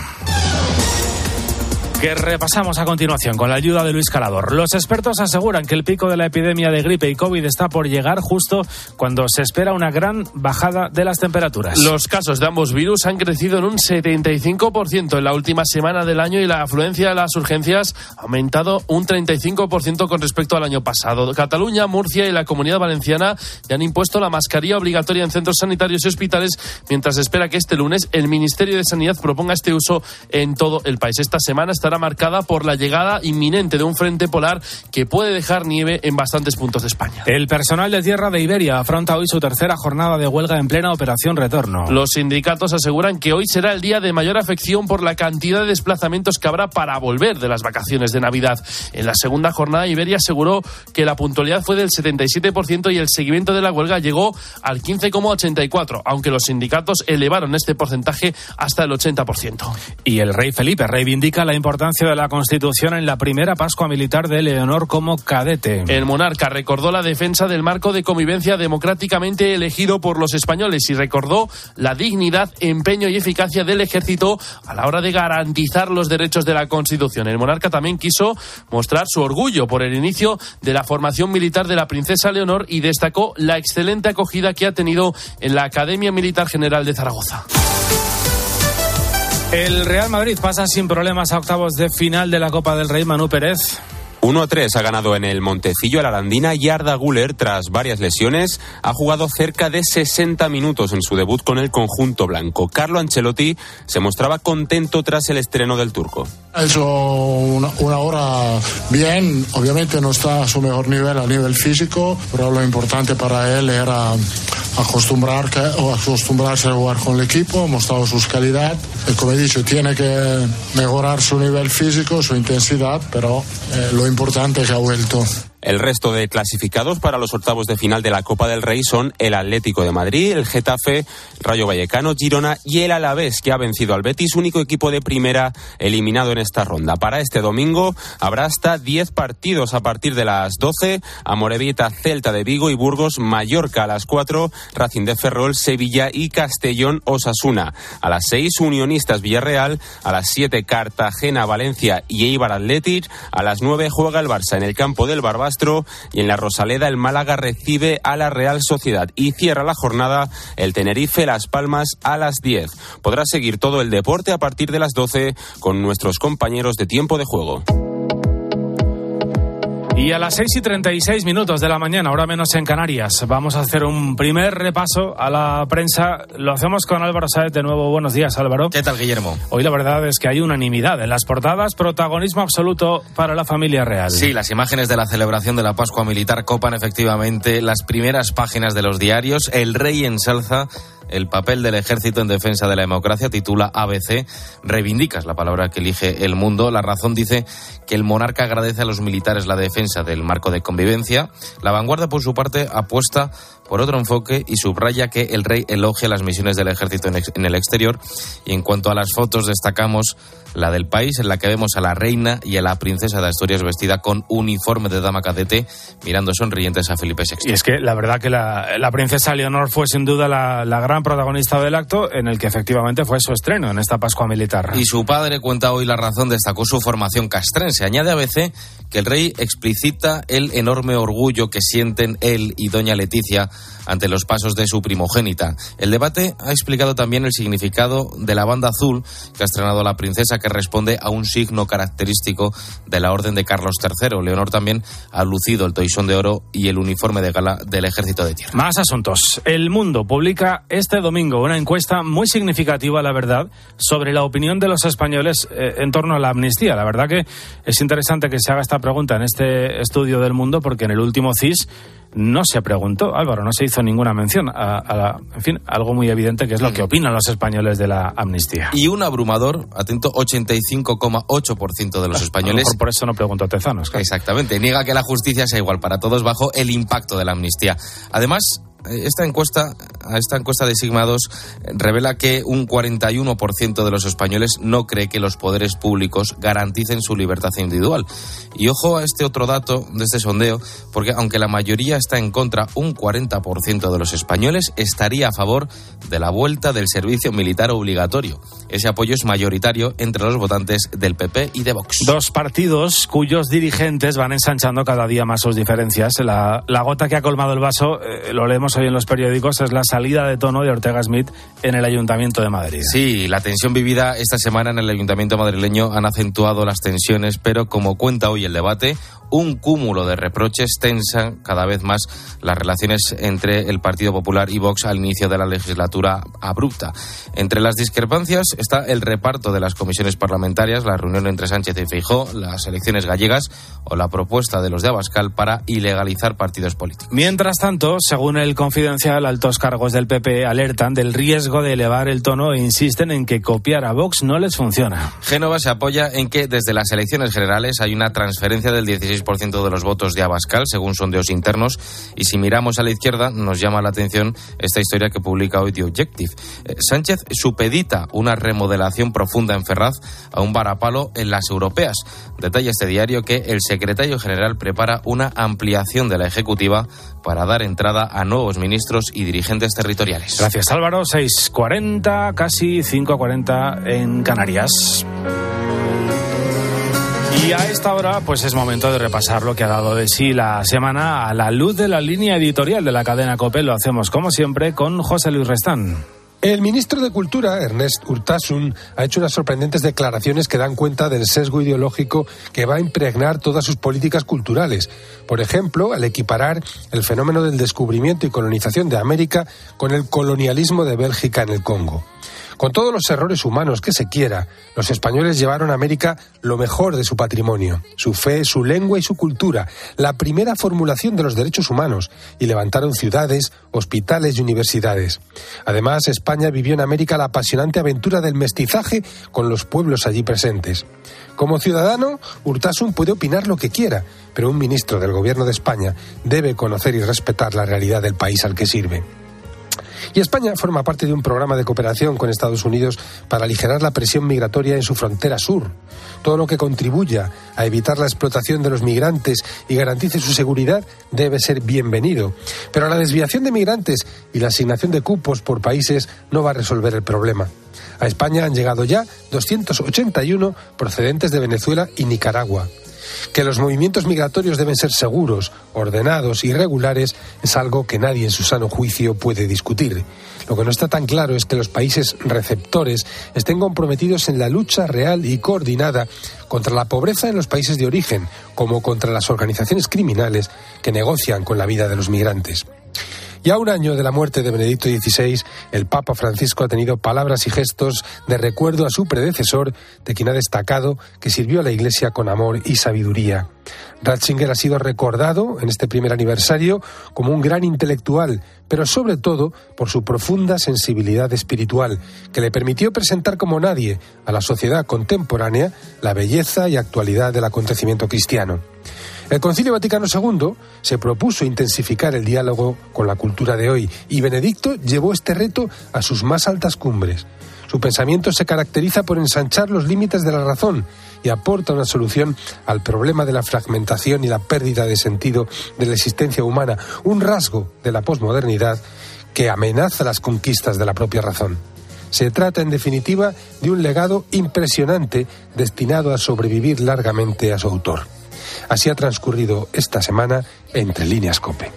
Que repasamos a continuación con la ayuda de Luis Calador. Los expertos aseguran que el pico de la epidemia de gripe y COVID está por llegar justo cuando se espera una gran bajada de las temperaturas. Los casos de ambos virus han crecido en un 75% en la última semana del año y la afluencia de las urgencias ha aumentado un 35% con respecto al año pasado. Cataluña, Murcia y la Comunidad Valenciana ya han impuesto la mascarilla obligatoria en centros sanitarios y hospitales mientras espera que este lunes el Ministerio de Sanidad proponga este uso en todo el país. Esta semana estará marcada por la llegada inminente de un frente polar que puede dejar nieve en bastantes puntos de España. El personal de tierra de Iberia afronta hoy su tercera jornada de huelga en plena operación retorno. Los sindicatos aseguran que hoy será el día de mayor afección por la cantidad de desplazamientos que habrá para volver de las vacaciones de Navidad. En la segunda jornada, Iberia aseguró que la puntualidad fue del 77% y el seguimiento de la huelga llegó al 15,84%, aunque los sindicatos elevaron este porcentaje hasta el 80%. Y el rey Felipe reivindica la importancia de la Constitución en la primera Pascua Militar de Leonor como cadete. El monarca recordó la defensa del marco de convivencia democráticamente elegido por los españoles y recordó la dignidad, empeño y eficacia del ejército a la hora de garantizar los derechos de la Constitución. El monarca también quiso mostrar su orgullo por el inicio de la formación militar de la princesa Leonor y destacó la excelente acogida que ha tenido en la Academia Militar General de Zaragoza. El Real Madrid pasa sin problemas a octavos de final de la Copa del Rey Manu Pérez. 1-3 ha ganado en el Montecillo a la Arandina y Arda Guller, tras varias lesiones, ha jugado cerca de 60 minutos en su debut con el conjunto blanco. Carlo Ancelotti se mostraba contento tras el estreno del turco. Ha hecho una, una, hora bien, obviamente no está a su mejor nivel a nivel físico, pero lo importante para él era acostumbrar o acostumbrarse a jugar con el equipo, ha mostrado sus calidad. Y como he dicho, tiene que mejorar su nivel físico, su intensidad, pero eh, lo importante que ha vuelto. El resto de clasificados para los octavos de final de la Copa del Rey son el Atlético de Madrid, el Getafe, Rayo Vallecano, Girona y el Alavés, que ha vencido al Betis, único equipo de primera eliminado en esta ronda. Para este domingo habrá hasta 10 partidos a partir de las 12, Amorebieta, Celta de Vigo y Burgos, Mallorca a las 4, Racing de Ferrol, Sevilla y Castellón, Osasuna. A las 6, Unionistas Villarreal, a las 7, Cartagena, Valencia y Eibar Athletic, a las 9 juega el Barça en el campo del Barbas y en la Rosaleda el Málaga recibe a la Real Sociedad y cierra la jornada el Tenerife Las Palmas a las 10. Podrá seguir todo el deporte a partir de las 12 con nuestros compañeros de tiempo de juego. Y a las 6 y 36 minutos de la mañana, ahora menos en Canarias, vamos a hacer un primer repaso a la prensa. Lo hacemos con Álvaro Saez de nuevo. Buenos días, Álvaro. ¿Qué tal, Guillermo? Hoy la verdad es que hay unanimidad en las portadas, protagonismo absoluto para la familia real. Sí, las imágenes de la celebración de la Pascua Militar copan efectivamente las primeras páginas de los diarios. El rey ensalza el papel del ejército en defensa de la democracia, titula ABC, reivindicas la palabra que elige el mundo. La razón dice que el monarca agradece a los militares la defensa del marco de convivencia. La vanguardia, por su parte, apuesta por otro enfoque y subraya que el rey elogia las misiones del ejército en el exterior. Y en cuanto a las fotos, destacamos la del país, en la que vemos a la reina y a la princesa de Asturias vestida con uniforme de dama cadete, mirando sonrientes a Felipe VI. Y es que la verdad que la, la princesa Leonor fue sin duda la, la, gran protagonista del acto, en el que efectivamente fue su estreno en esta Pascua Militar. Y su padre cuenta hoy la razón, destacó su formación castrense. Añade a ABC que el rey explicita el enorme orgullo que sienten él y doña Leticia ante los pasos de su primogénita. El debate ha explicado también el significado de la banda azul que ha estrenado la princesa, que responde a un signo característico de la orden de Carlos III. Leonor también ha lucido el toisón de oro y el uniforme de gala del ejército de tierra. Más asuntos. El Mundo publica este domingo una encuesta muy significativa, la verdad, sobre la opinión de los españoles eh, en torno a la amnistía. La verdad que es interesante que se haga esta pregunta en este estudio del Mundo porque en el último CIS no se preguntó, Álvaro, no se hizo ninguna mención a, a la, en fin, algo muy evidente que es lo que opinan los españoles de la amnistía. Y un abrumador, atento, 85,8% de los españoles. A lo por eso no preguntó Tezanos. Claro. Exactamente, niega que la justicia sea igual para todos bajo el impacto de la amnistía. Además, esta encuesta, esta encuesta de Sigma 2 revela que un 41% de los españoles no cree que los poderes públicos garanticen su libertad individual. Y ojo a este otro dato de este sondeo, porque aunque la mayoría está en contra, un 40% de los españoles estaría a favor de la vuelta del servicio militar obligatorio. Ese apoyo es mayoritario entre los votantes del PP y de Vox. Dos partidos cuyos dirigentes van ensanchando cada día más sus diferencias. La, la gota que ha colmado el vaso, eh, lo leemos hoy en los periódicos, es la salida de tono de Ortega Smith en el Ayuntamiento de Madrid. Sí, la tensión vivida esta semana en el Ayuntamiento madrileño han acentuado las tensiones, pero como cuenta hoy el debate, un cúmulo de reproches tensa cada vez más las relaciones entre el Partido Popular y Vox al inicio de la legislatura abrupta. Entre las discrepancias está el reparto de las comisiones parlamentarias, la reunión entre Sánchez y Feijó, las elecciones gallegas o la propuesta de los de Abascal para ilegalizar partidos políticos. Mientras tanto, según el confidencial, altos cargos del PP alertan del riesgo de elevar el tono e insisten en que copiar a Vox no les funciona. Génova se apoya en que desde las elecciones generales hay una transferencia del 16% de los votos de Abascal, según sondeos internos, y si miramos a la izquierda nos llama la atención esta historia que publica hoy The Objective. Eh, Sánchez supedita una remodelación profunda en Ferraz a un varapalo en las europeas. Detalla este diario que el secretario general prepara una ampliación de la ejecutiva para dar entrada a nuevos ministros y dirigentes territoriales. Gracias Álvaro, 6.40, casi 5.40 en Canarias. Y a esta hora, pues es momento de repasar lo que ha dado de sí la semana a la luz de la línea editorial de la cadena COPE. Lo hacemos, como siempre, con José Luis Restán. El ministro de Cultura, Ernest Urtasun, ha hecho unas sorprendentes declaraciones que dan cuenta del sesgo ideológico que va a impregnar todas sus políticas culturales. Por ejemplo, al equiparar el fenómeno del descubrimiento y colonización de América con el colonialismo de Bélgica en el Congo. Con todos los errores humanos que se quiera, los españoles llevaron a América lo mejor de su patrimonio, su fe, su lengua y su cultura, la primera formulación de los derechos humanos, y levantaron ciudades, hospitales y universidades. Además, España vivió en América la apasionante aventura del mestizaje con los pueblos allí presentes. Como ciudadano, Urtasun puede opinar lo que quiera, pero un ministro del Gobierno de España debe conocer y respetar la realidad del país al que sirve. Y España forma parte de un programa de cooperación con Estados Unidos para aligerar la presión migratoria en su frontera sur. Todo lo que contribuya a evitar la explotación de los migrantes y garantice su seguridad debe ser bienvenido. Pero la desviación de migrantes y la asignación de cupos por países no va a resolver el problema. A España han llegado ya 281 procedentes de Venezuela y Nicaragua. Que los movimientos migratorios deben ser seguros, ordenados y regulares es algo que nadie en su sano juicio puede discutir. Lo que no está tan claro es que los países receptores estén comprometidos en la lucha real y coordinada contra la pobreza en los países de origen, como contra las organizaciones criminales que negocian con la vida de los migrantes. Y a un año de la muerte de Benedicto XVI, el Papa Francisco ha tenido palabras y gestos de recuerdo a su predecesor, de quien ha destacado que sirvió a la Iglesia con amor y sabiduría. Ratzinger ha sido recordado en este primer aniversario como un gran intelectual, pero sobre todo por su profunda sensibilidad espiritual, que le permitió presentar como nadie a la sociedad contemporánea la belleza y actualidad del acontecimiento cristiano. El Concilio Vaticano II se propuso intensificar el diálogo con la cultura de hoy y Benedicto llevó este reto a sus más altas cumbres. Su pensamiento se caracteriza por ensanchar los límites de la razón y aporta una solución al problema de la fragmentación y la pérdida de sentido de la existencia humana, un rasgo de la posmodernidad que amenaza las conquistas de la propia razón. Se trata, en definitiva, de un legado impresionante destinado a sobrevivir largamente a su autor. Así ha transcurrido esta semana entre líneas COPE.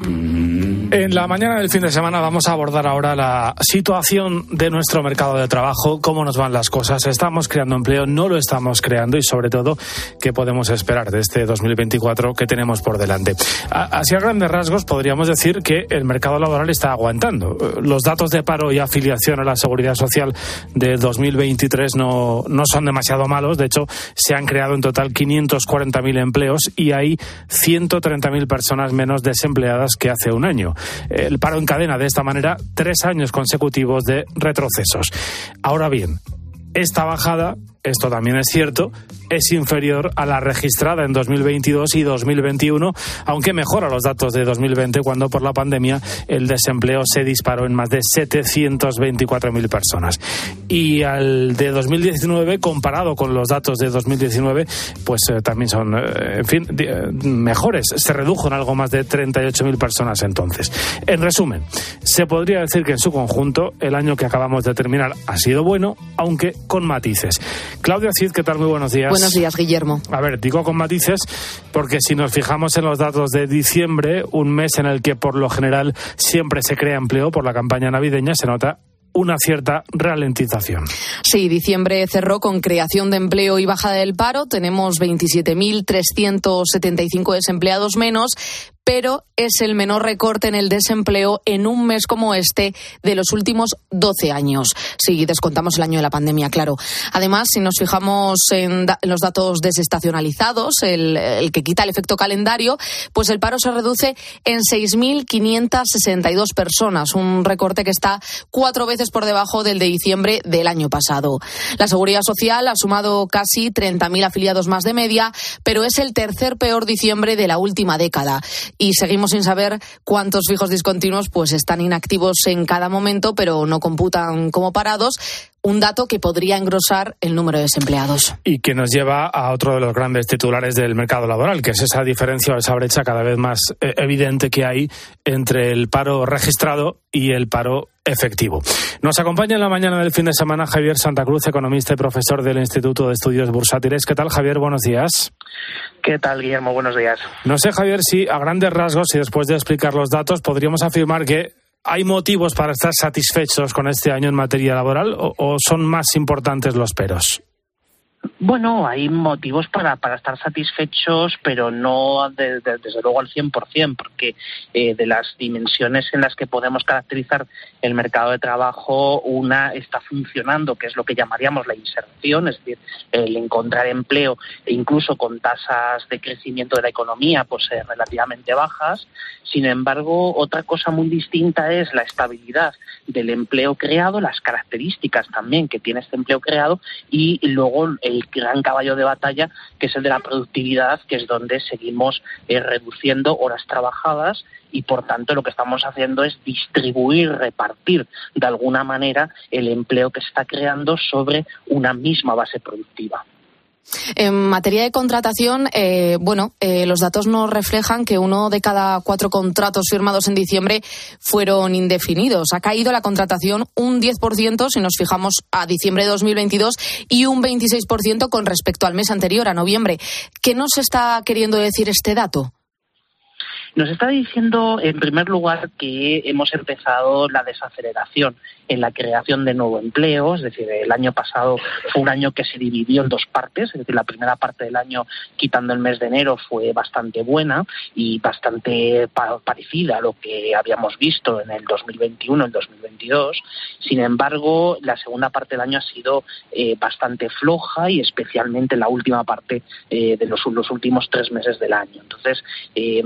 En la mañana del fin de semana vamos a abordar ahora la situación de nuestro mercado de trabajo, cómo nos van las cosas, estamos creando empleo, no lo estamos creando y sobre todo qué podemos esperar de este 2024 que tenemos por delante. Así a grandes rasgos podríamos decir que el mercado laboral está aguantando. Los datos de paro y afiliación a la seguridad social de 2023 no, no son demasiado malos, de hecho se han creado en total 540.000 empleos y hay 130.000 personas menos desempleadas que hace un año. El paro encadena de esta manera tres años consecutivos de retrocesos. Ahora bien, esta bajada esto también es cierto, es inferior a la registrada en 2022 y 2021, aunque mejora los datos de 2020 cuando por la pandemia el desempleo se disparó en más de 724.000 personas. Y al de 2019, comparado con los datos de 2019, pues eh, también son, eh, en fin, eh, mejores. Se redujo en algo más de 38.000 personas entonces. En resumen, se podría decir que en su conjunto el año que acabamos de terminar ha sido bueno, aunque con matices. Claudia Cid, ¿qué tal? Muy buenos días. Buenos días, Guillermo. A ver, digo con matices porque si nos fijamos en los datos de diciembre, un mes en el que por lo general siempre se crea empleo por la campaña navideña, se nota una cierta ralentización. Sí, diciembre cerró con creación de empleo y bajada del paro. Tenemos 27.375 desempleados menos, pero es el menor recorte en el desempleo en un mes como este de los últimos 12 años. Si descontamos el año de la pandemia, claro. Además, si nos fijamos en, los datos desestacionalizados, el, que quita el efecto calendario, pues el paro se reduce en 6.562 personas, un recorte que está cuatro veces por debajo del de diciembre del año pasado. La Seguridad Social ha sumado casi 30.000 afiliados más de media, pero es el tercer peor diciembre de la última década y seguimos sin saber cuántos fijos discontinuos pues están inactivos en cada momento, pero no computan como parados un dato que podría engrosar el número de desempleados. Y que nos lleva a otro de los grandes titulares del mercado laboral, que es esa diferencia o esa brecha cada vez más eh, evidente que hay entre el paro registrado y el paro efectivo. Nos acompaña en la mañana del fin de semana Javier Santa Cruz, economista y profesor del Instituto de Estudios Bursátiles. ¿Qué tal, Javier? Buenos días. ¿Qué tal, Guillermo? Buenos días. No sé, Javier, si a grandes rasgos y después de explicar los datos podríamos afirmar que ¿Hay motivos para estar satisfechos con este año en materia laboral o, son más importantes los peros? Bueno, hay motivos para, para estar satisfechos, pero no de, de, desde luego al 100%, porque eh, de las dimensiones en las que podemos caracterizar el mercado de trabajo, una está funcionando, que es lo que llamaríamos la inserción, es decir, el encontrar empleo, e incluso con tasas de crecimiento de la economía pues eh, relativamente bajas. Sin embargo, otra cosa muy distinta es la estabilidad del empleo creado, las características también que tiene este empleo creado y luego el gran caballo de batalla, que es el de la productividad, que es donde seguimos eh, reduciendo horas trabajadas y, por tanto, lo que estamos haciendo es distribuir, repartir de alguna manera el empleo que se está creando sobre una misma base productiva. En materia de contratación, eh, bueno, eh, los datos nos reflejan que uno de cada cuatro contratos firmados en diciembre fueron indefinidos. Ha caído la contratación un 10% si nos fijamos a diciembre de 2022 y un 26% con respecto al mes anterior, a noviembre. ¿Qué nos está queriendo decir este dato? Nos está diciendo, en primer lugar, que hemos empezado la desaceleración en la creación de nuevo empleo, es decir, el año pasado fue un año que se dividió en dos partes, es decir, la primera parte del año, quitando el mes de enero, fue bastante buena y bastante parecida a lo que habíamos visto en el 2021, el 2022. Sin embargo, la segunda parte del año ha sido eh, bastante floja y especialmente la última parte eh, de los, últimos tres meses del año. Entonces, eh,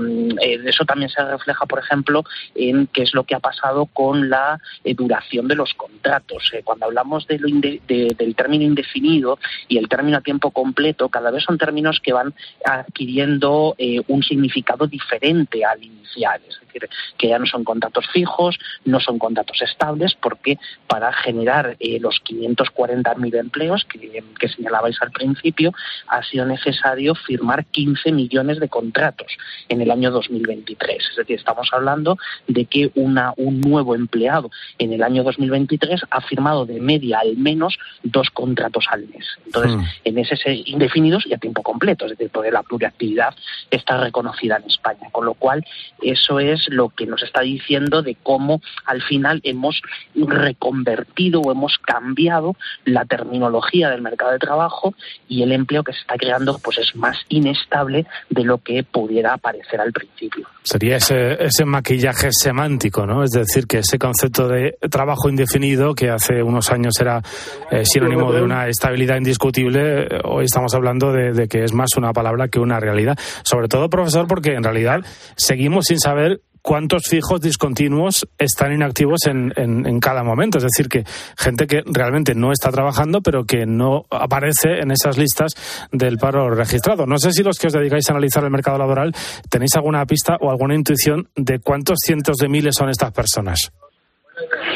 eso también se refleja, por ejemplo, en qué es lo que ha pasado con la duración de los contratos. Eh, cuando hablamos del término indefinido y el término a tiempo completo, cada vez son términos que van adquiriendo eh, un significado diferente al inicial. Es decir, que ya no son contratos fijos, no son contratos estables, porque para generar eh, los 540.000 empleos que, que señalabais al principio, ha sido necesario firmar 15 millones de contratos en el año 2023. Es decir, estamos hablando de que una, un nuevo empleado en el año 2023 ha firmado de media al menos dos contratos al mes. Entonces, mm. en ese indefinidos y a tiempo completo, es decir, porque la pluriactividad está reconocida en España. Con lo cual, eso es lo que nos está diciendo de cómo al final hemos reconvertido o hemos cambiado la terminología del mercado de trabajo y el empleo que se está creando pues es más inestable de lo que pudiera parecer al principio. Sería ese, ese maquillaje semántico, ¿no? Es decir, que ese concepto de trabajo indefinido, que hace unos años era eh, sinónimo de una estabilidad indiscutible, eh, hoy estamos hablando de, de que es más una palabra que una realidad. Sobre todo, profesor, porque en realidad seguimos sin saber cuántos fijos discontinuos están inactivos en, en, cada momento. Es decir, que gente que realmente no está trabajando, pero que no aparece en esas listas del paro registrado. No sé si los que os dedicáis a analizar el mercado laboral tenéis alguna pista o alguna intuición de cuántos cientos de miles son estas personas.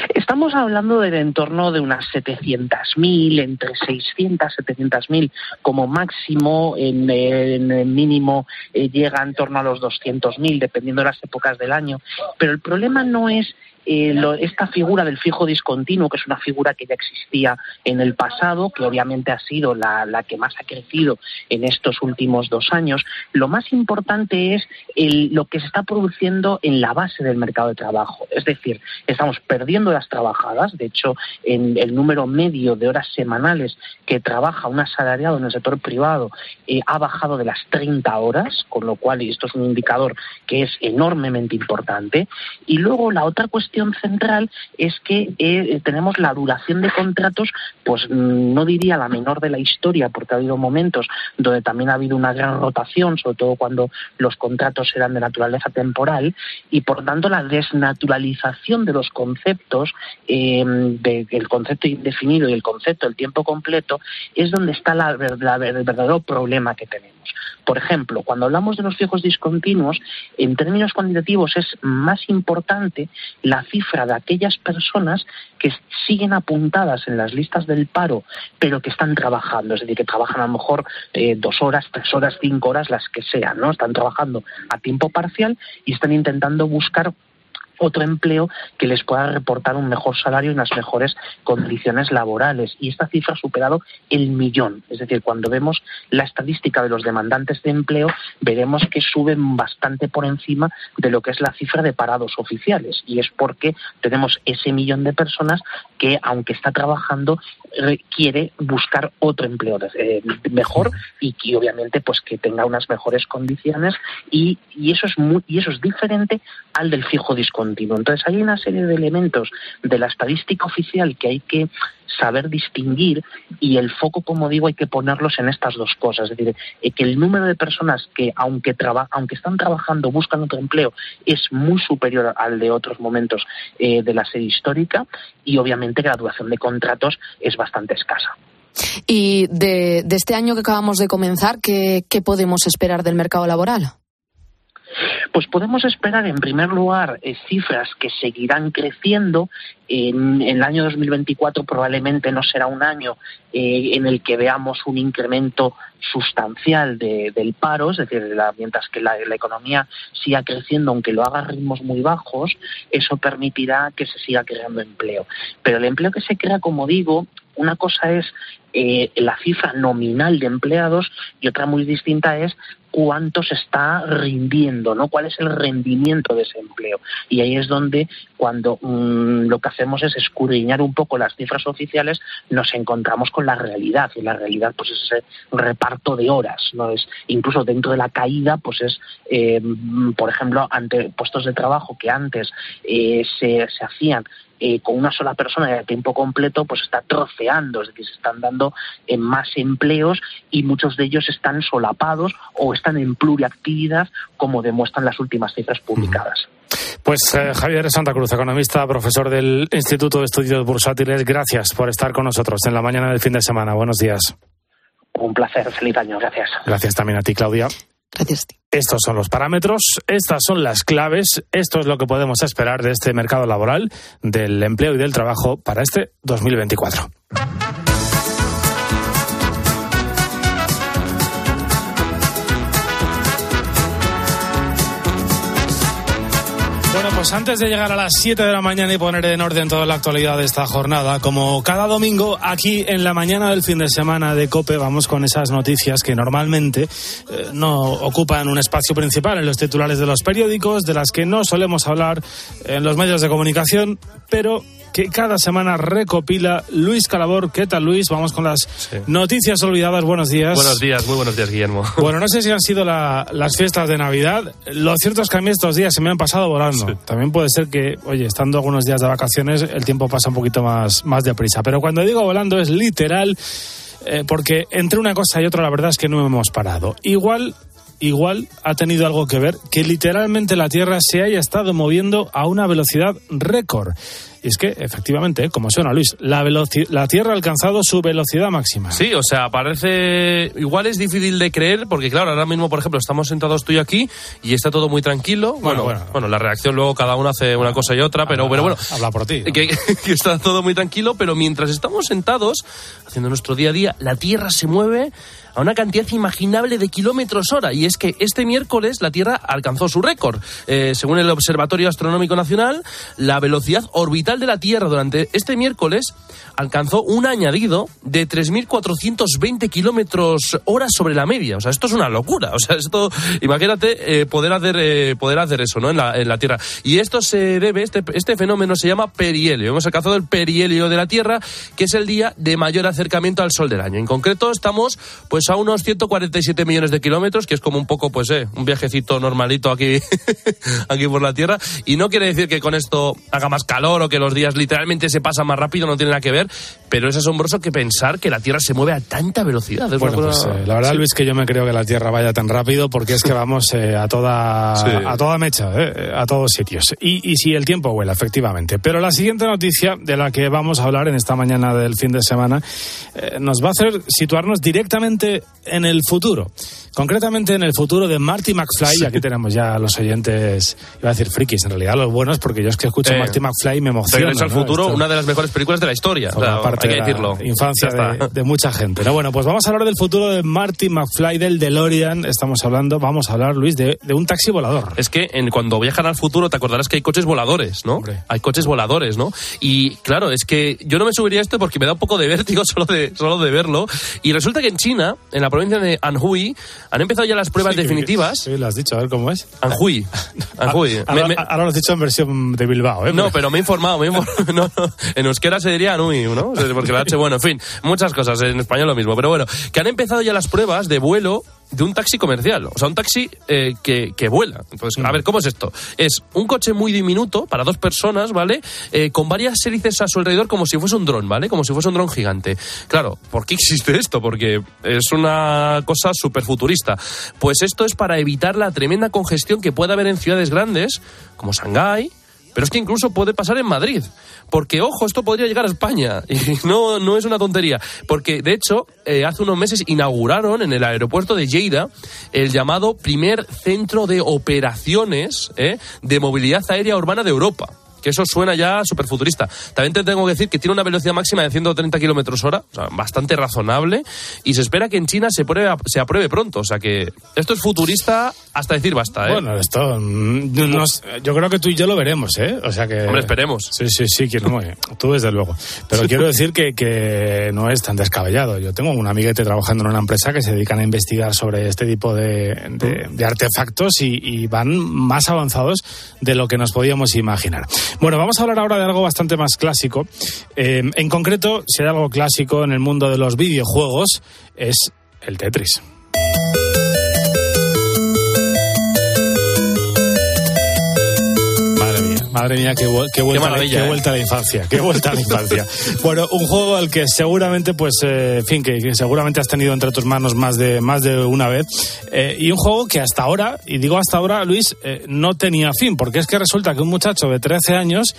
Estamos hablando del entorno de unas 700.000, entre 600 y 700.000 como máximo, en, en el mínimo eh, llega en torno a los 200.000, dependiendo de las épocas del año. Pero el problema no es eh, lo, esta figura del fijo discontinuo, que es una figura que ya existía en el pasado, que obviamente ha sido la, la que más ha crecido en estos últimos dos años, lo más importante es el, lo que se está produciendo en la base del mercado de trabajo. Es decir, estamos perdiendo las trabajadas, de hecho, en el número medio de horas semanales que trabaja un asalariado en el sector privado eh, ha bajado de las 30 horas, con lo cual y esto es un indicador que es enormemente importante. Y luego la otra cuestión central es que eh, tenemos la duración de contratos, pues mm, no diría la menor de la historia, porque ha habido momentos donde también ha habido una gran rotación, sobre todo cuando los contratos eran de naturaleza temporal, y por tanto la desnaturalización de los conceptos, eh, de, del concepto indefinido y el concepto del tiempo completo, es donde está el verdadero problema que tenemos. Por ejemplo, cuando hablamos de los fijos discontinuos, en términos cuantitativos es más importante la cifra de aquellas personas que siguen apuntadas en las listas del paro, pero que están trabajando, es decir, que trabajan a lo mejor eh, dos horas, tres horas, cinco horas, las que sean, ¿no? Están trabajando a tiempo parcial y están intentando buscar otro empleo que les pueda reportar un mejor salario y unas mejores condiciones laborales. Y esta cifra ha superado el millón. Es decir, cuando vemos la estadística de los demandantes de empleo, veremos que suben bastante por encima de lo que es la cifra de parados oficiales. Y es porque tenemos ese millón de personas que, aunque está trabajando, quiere buscar otro empleo eh, mejor y que obviamente pues que tenga unas mejores condiciones y, eso es muy, y eso es diferente al del fijo discontinuo. Entonces hay una serie de elementos de la estadística oficial que hay que saber distinguir y el foco, como digo, hay que ponerlos en estas dos cosas. Es decir, eh, que el número de personas que, aunque, traba, aunque están trabajando, buscan otro empleo, es muy superior al de otros momentos eh, de la serie histórica y obviamente duración de contratos es bastante escasa. Y de, este año que acabamos de comenzar, ¿qué, ¿qué podemos esperar del mercado laboral? Pues podemos esperar, en primer lugar, eh, cifras que seguirán creciendo. En, el año 2024 probablemente no será un año eh, en el que veamos un incremento sustancial de, del paro, es decir, la, mientras que la, la, economía siga creciendo, aunque lo haga a ritmos muy bajos, eso permitirá que se siga creando empleo. Pero el empleo que se crea, como digo, una cosa es eh, la cifra nominal de empleados y otra muy distinta es cuánto se está rindiendo, ¿no? ¿Cuál es el rendimiento de ese empleo? Y ahí es donde cuando mmm, lo que hacemos es escudriñar un poco las cifras oficiales, nos encontramos con la realidad y la realidad pues es ese reparto de horas, no es incluso dentro de la caída pues es eh, por ejemplo ante puestos de trabajo que antes eh, se, se hacían con una sola persona de tiempo completo, pues está troceando, es decir, se están dando en más empleos y muchos de ellos están solapados o están en pluriactividad, como demuestran las últimas cifras publicadas. Pues eh, Javier Santa Cruz, economista, profesor del Instituto de Estudios Bursátiles, gracias por estar con nosotros en la mañana del fin de semana. Buenos días. Un placer, feliz año, gracias. Gracias también a ti, Claudia. Gracias. Estos son los parámetros, estas son las claves, esto es lo que podemos esperar de este mercado laboral, del empleo y del trabajo para este 2024. Bueno, pues antes de llegar a las 7 de la mañana y poner en orden toda la actualidad de esta jornada, como cada domingo, aquí en la mañana del fin de semana de COPE vamos con esas noticias que normalmente eh, no ocupan un espacio principal en los titulares de los periódicos, de las que no solemos hablar en los medios de comunicación, pero que cada semana recopila Luis Calabor. ¿Qué tal, Luis? Vamos con las sí. noticias olvidadas. Buenos días. Buenos días, muy buenos días, Guillermo. [LAUGHS] Bueno, no sé si han sido la, las fiestas de Navidad. Lo cierto es que a mí estos días se me han pasado volando. Sí. También puede ser que, oye, estando algunos días de vacaciones, el tiempo pasa un poquito más, más deprisa. Pero cuando digo volando es literal, eh, porque entre una cosa y otra la verdad es que no hemos parado. Igual igual ha tenido algo que ver que literalmente la Tierra se haya estado moviendo a una velocidad récord. Y es que, efectivamente, como suena Luis, la, la Tierra ha alcanzado su velocidad máxima. Sí, o sea, parece. Igual es difícil de creer, porque claro, ahora mismo, por ejemplo, estamos sentados tú y aquí y está todo muy tranquilo. Bueno, bueno, bueno. la reacción luego cada uno hace una cosa y otra, pero, pero bueno. Habla por ti. Que, [LAUGHS] que está todo muy tranquilo, pero mientras estamos sentados, haciendo nuestro día a día, la Tierra se mueve a una cantidad inimaginable de kilómetros hora. Y es que este miércoles la Tierra alcanzó su récord. Eh, según el Observatorio Astronómico Nacional, la velocidad orbital de la Tierra durante este miércoles alcanzó un añadido de 3.420 kilómetros hora sobre la media. O sea, esto es una locura. O sea, esto, imagínate eh, poder, hacer, eh, poder hacer eso ¿no? en, la, en la Tierra. Y esto se debe, este, este fenómeno se llama perihelio. Hemos alcanzado el perihelio de la Tierra, que es el día de mayor acercamiento al Sol del año. En concreto, estamos pues a unos 147 millones de kilómetros, que es como un poco, pues, eh, un viajecito normalito aquí, [LAUGHS] aquí por la Tierra. Y no quiere decir que con esto haga más calor o que los días literalmente se pasan más rápido, no tiene nada que ver, pero es asombroso que pensar que la Tierra se mueve a tanta velocidad. Es Bueno, una pues eh, la verdad, Sí. Luis, que yo me creo que la Tierra vaya tan rápido porque es que vamos eh, a toda Sí. a toda mecha, eh, a todos sitios. Y, y si el tiempo vuela, efectivamente. Pero la siguiente noticia de la que vamos a hablar en esta mañana del fin de semana eh, nos va a hacer situarnos directamente en el futuro. Concretamente en el futuro de Marty McFly. Aquí tenemos ya a los oyentes, iba a decir frikis, en realidad los buenos, porque yo es que escucho Eh, Marty McFly y me emociona. Regreso al ¿no? futuro, Esto- una de las mejores películas de la historia. Parte hay que de la decirlo. infancia de, de mucha gente. ¿no? Bueno, pues vamos a hablar del futuro de Marty McFly del DeLorean. Estamos hablando, vamos a hablar, Luis, de, de un taxi volador. Es que en, cuando viajan al futuro te acordarás que hay coches voladores, ¿no? Hay coches voladores, ¿no? Y claro, es que yo no me subiría a esto porque me da un poco de vértigo [LAUGHS] solo de, solo de verlo. Y resulta que en China, en la provincia de Anhui, han empezado ya las pruebas Sí, definitivas. Sí, lo has dicho, a ver cómo es. [LAUGHS] Ah, Me- Ahora, me- ahora lo has dicho en versión de Bilbao, ¿eh? no, pero me he informado, me he informado. [LAUGHS] No, no, en euskera se diría Anui, ¿no? Porque la H, bueno, en fin, muchas cosas, en español lo mismo. Pero bueno, que han empezado ya las pruebas de vuelo de un taxi comercial, o sea, un taxi eh, que, que vuela. Entonces, a ver, ¿cómo es esto? Es un coche muy diminuto para dos personas, ¿vale? Eh, con varias hélices a su alrededor como si fuese un dron, ¿vale? Como si fuese un dron gigante. Claro, ¿por qué existe esto? Porque es una cosa súper futurista. Pues esto es para evitar la tremenda congestión que puede haber en ciudades grandes, como Shanghái, pero es que incluso puede pasar en Madrid. Porque, ojo, esto podría llegar a España. [LAUGHS] Y no, no es una tontería. Porque, de hecho, eh, hace unos meses inauguraron en el aeropuerto de Lleida el llamado primer centro de operaciones eh, de movilidad aérea urbana de Europa. Que eso suena ya súper futurista. También te tengo que decir que tiene una velocidad máxima de 130 kilómetros hora, o sea, bastante razonable, y se espera que en China se, pruebe, se apruebe pronto. O sea que esto es futurista hasta decir basta, ¿eh? Bueno, esto mm, no- yo creo que tú y yo lo veremos, ¿eh? O sea que Hombre, esperemos. Sí, sí, sí, que no, eh, tú desde luego. Pero quiero decir que, que no es tan descabellado. Yo tengo un amiguete trabajando en una empresa que se dedican a investigar sobre este tipo de, de- de artefactos y, y van más avanzados de lo que nos podíamos imaginar. Bueno, vamos a hablar ahora de algo bastante más clásico. Eh, en concreto, si hay algo clásico en el mundo de los videojuegos, es el Tetris. Madre mía, qué, qué vuelta, a la- maravilla, qué ¿eh? vuelta a la infancia, qué vuelta a la infancia. [LAUGHS] Bueno, un juego al que seguramente, pues, eh, fin, que, que seguramente has tenido entre tus manos más de, más de una vez, eh, y un juego que hasta ahora, y digo hasta ahora, Luis, eh, no tenía fin, porque es que resulta que un muchacho de 13 años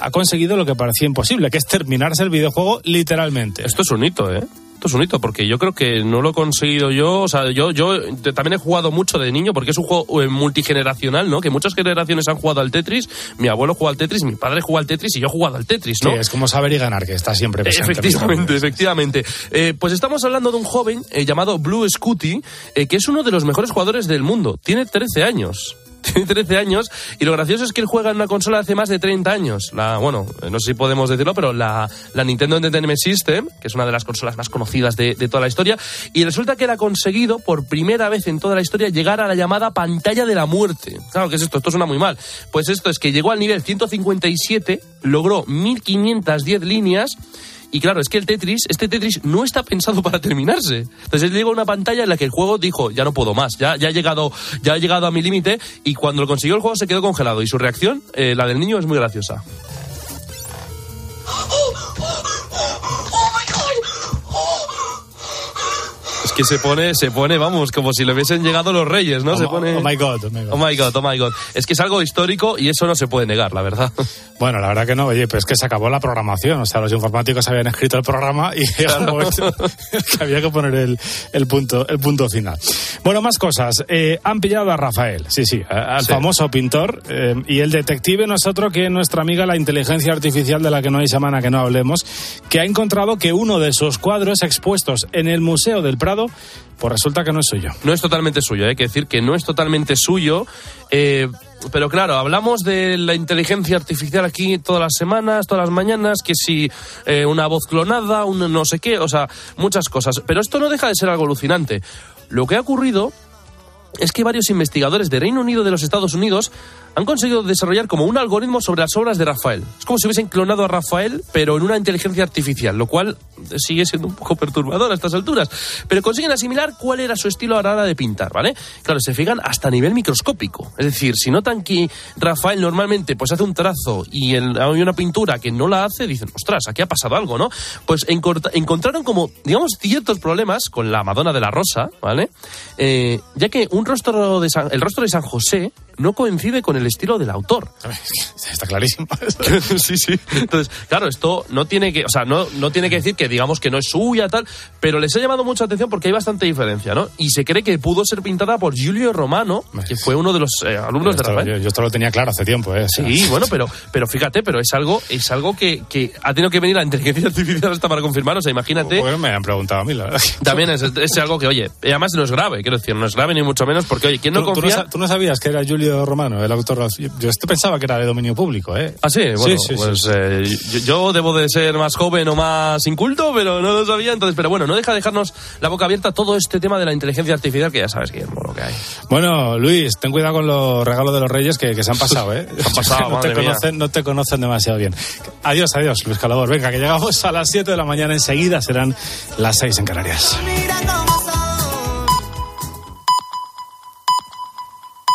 ha conseguido lo que parecía imposible, que es terminarse el videojuego literalmente. Esto es un hito, ¿eh? Esto es un hito, porque yo creo que no lo he conseguido yo. O sea, yo, yo también he jugado mucho de niño, porque es un juego eh, multigeneracional, ¿no? Que muchas generaciones han jugado al Tetris. Mi abuelo juega al Tetris, mi padre juega al Tetris y yo he jugado al Tetris, ¿no? Sí, es como saber y ganar, que está siempre presente. Efectivamente, efectivamente. Eh, pues estamos hablando de un joven eh, llamado Blue Scooty, eh, que es uno de los mejores jugadores del mundo. Tiene 13 años. Tiene 13 años y lo gracioso es que él juega en una consola hace más de 30 años. La, bueno, eh, no sé si podemos decirlo, pero la, la Nintendo Entertainment System, que es una de las consolas más conocidas de, de toda la historia, y resulta que él ha conseguido por primera vez en toda la historia llegar a la llamada pantalla de la muerte. Claro, ¿qué es esto? Esto suena muy mal. Pues esto es que llegó al nivel 157, logró 1510 líneas y claro, es que el Tetris, este Tetris no está pensado [LAUGHS] para terminarse. Entonces él llegó a una pantalla en la que el juego dijo, ya no puedo más, ya, ya, he, llegado, ya he llegado a mi límite y cuando lo consiguió el juego se quedó congelado y su reacción, eh, la del niño, es muy graciosa. [GASPS] [LAUGHS] que se pone, se pone, vamos, como si le hubiesen llegado los reyes, ¿no? Oh, se pone... oh my God, oh my God. Oh my God, oh my God. Es que es algo histórico y eso no se puede negar, la verdad. [LAUGHS] Bueno, la verdad que no, oye, pues es que se acabó la programación. O sea, los informáticos habían escrito el programa y [LAUGHS] [LAUGHS] que había que poner el, el punto, el punto final. Bueno, más cosas. Eh, han pillado a Rafael, sí, sí, al Sí. famoso pintor. eh, y el detective no es otro que nuestra amiga la inteligencia artificial de la que no hay semana que no hablemos, que ha encontrado que uno de sus cuadros expuestos en el Museo del Prado, pues resulta que no es suyo. No es totalmente suyo, hay que decir que no es totalmente suyo. eh, pero claro, hablamos de la inteligencia artificial aquí todas las semanas, todas las mañanas, que si eh, una voz clonada, un no sé qué, o sea, muchas cosas. Pero esto no deja de ser algo alucinante. Lo que ha ocurrido es que varios investigadores de Reino Unido de los Estados Unidos han conseguido desarrollar como un algoritmo sobre las obras de Rafael. Es como si hubiesen clonado a Rafael, pero en una inteligencia artificial, lo cual sigue siendo un poco perturbador a estas alturas. Pero consiguen asimilar cuál era su estilo a de pintar, ¿vale? Claro, se fijan hasta a nivel microscópico. Es decir, si notan que Rafael normalmente pues hace un trazo y hay una pintura que no la hace, dicen, ostras, aquí ha pasado algo, ¿no? Pues encontraron como, digamos, ciertos problemas con la Madonna de la Rosa, ¿vale? Eh, ya que un rostro de San- el rostro de San José no coincide con el estilo del autor. [LAUGHS] Está clarísimo. [LAUGHS] sí, sí. Entonces, claro, esto no tiene que, o sea, no, no tiene que decir que digamos que no es suya, tal, pero les ha llamado mucha atención porque hay bastante diferencia, ¿no? Y se cree que pudo ser pintada por Giulio Romano, que fue uno de los eh, alumnos de Rafael. yo, yo esto lo tenía claro hace tiempo, ¿eh? O sea, Sí, bueno, [LAUGHS] pero, pero fíjate, pero es algo, es algo que, que ha tenido que venir la inteligencia artificial hasta para confirmar. O sea, imagínate. Pues me han preguntado a mí, la verdad. También es, es algo que, oye, además no es grave, quiero decir, no es grave ni mucho menos, porque, oye, ¿quién no ¿Tú, tú confía? tú no sabías que era Giulio Romano, el autor? Yo, yo esto pensaba que era de dominio público, ¿eh? Ah, sí, bueno, sí, sí, pues sí. eh, yo, yo debo de ser más joven o más inculto, pero no lo sabía. Entonces, pero bueno, no deja de dejarnos la boca abierta todo este tema de la inteligencia artificial, que ya sabes, Guillermo, lo que hay. Bueno, Luis, ten cuidado con los regalos de los reyes que, que se han pasado, ¿eh? [LAUGHS] Se han pasado, [LAUGHS] no, te mía. conocen, no te conocen demasiado bien. Adiós, adiós, Luis Calabor. Venga, que llegamos a las 7 de la mañana enseguida, serán las 6 en Canarias.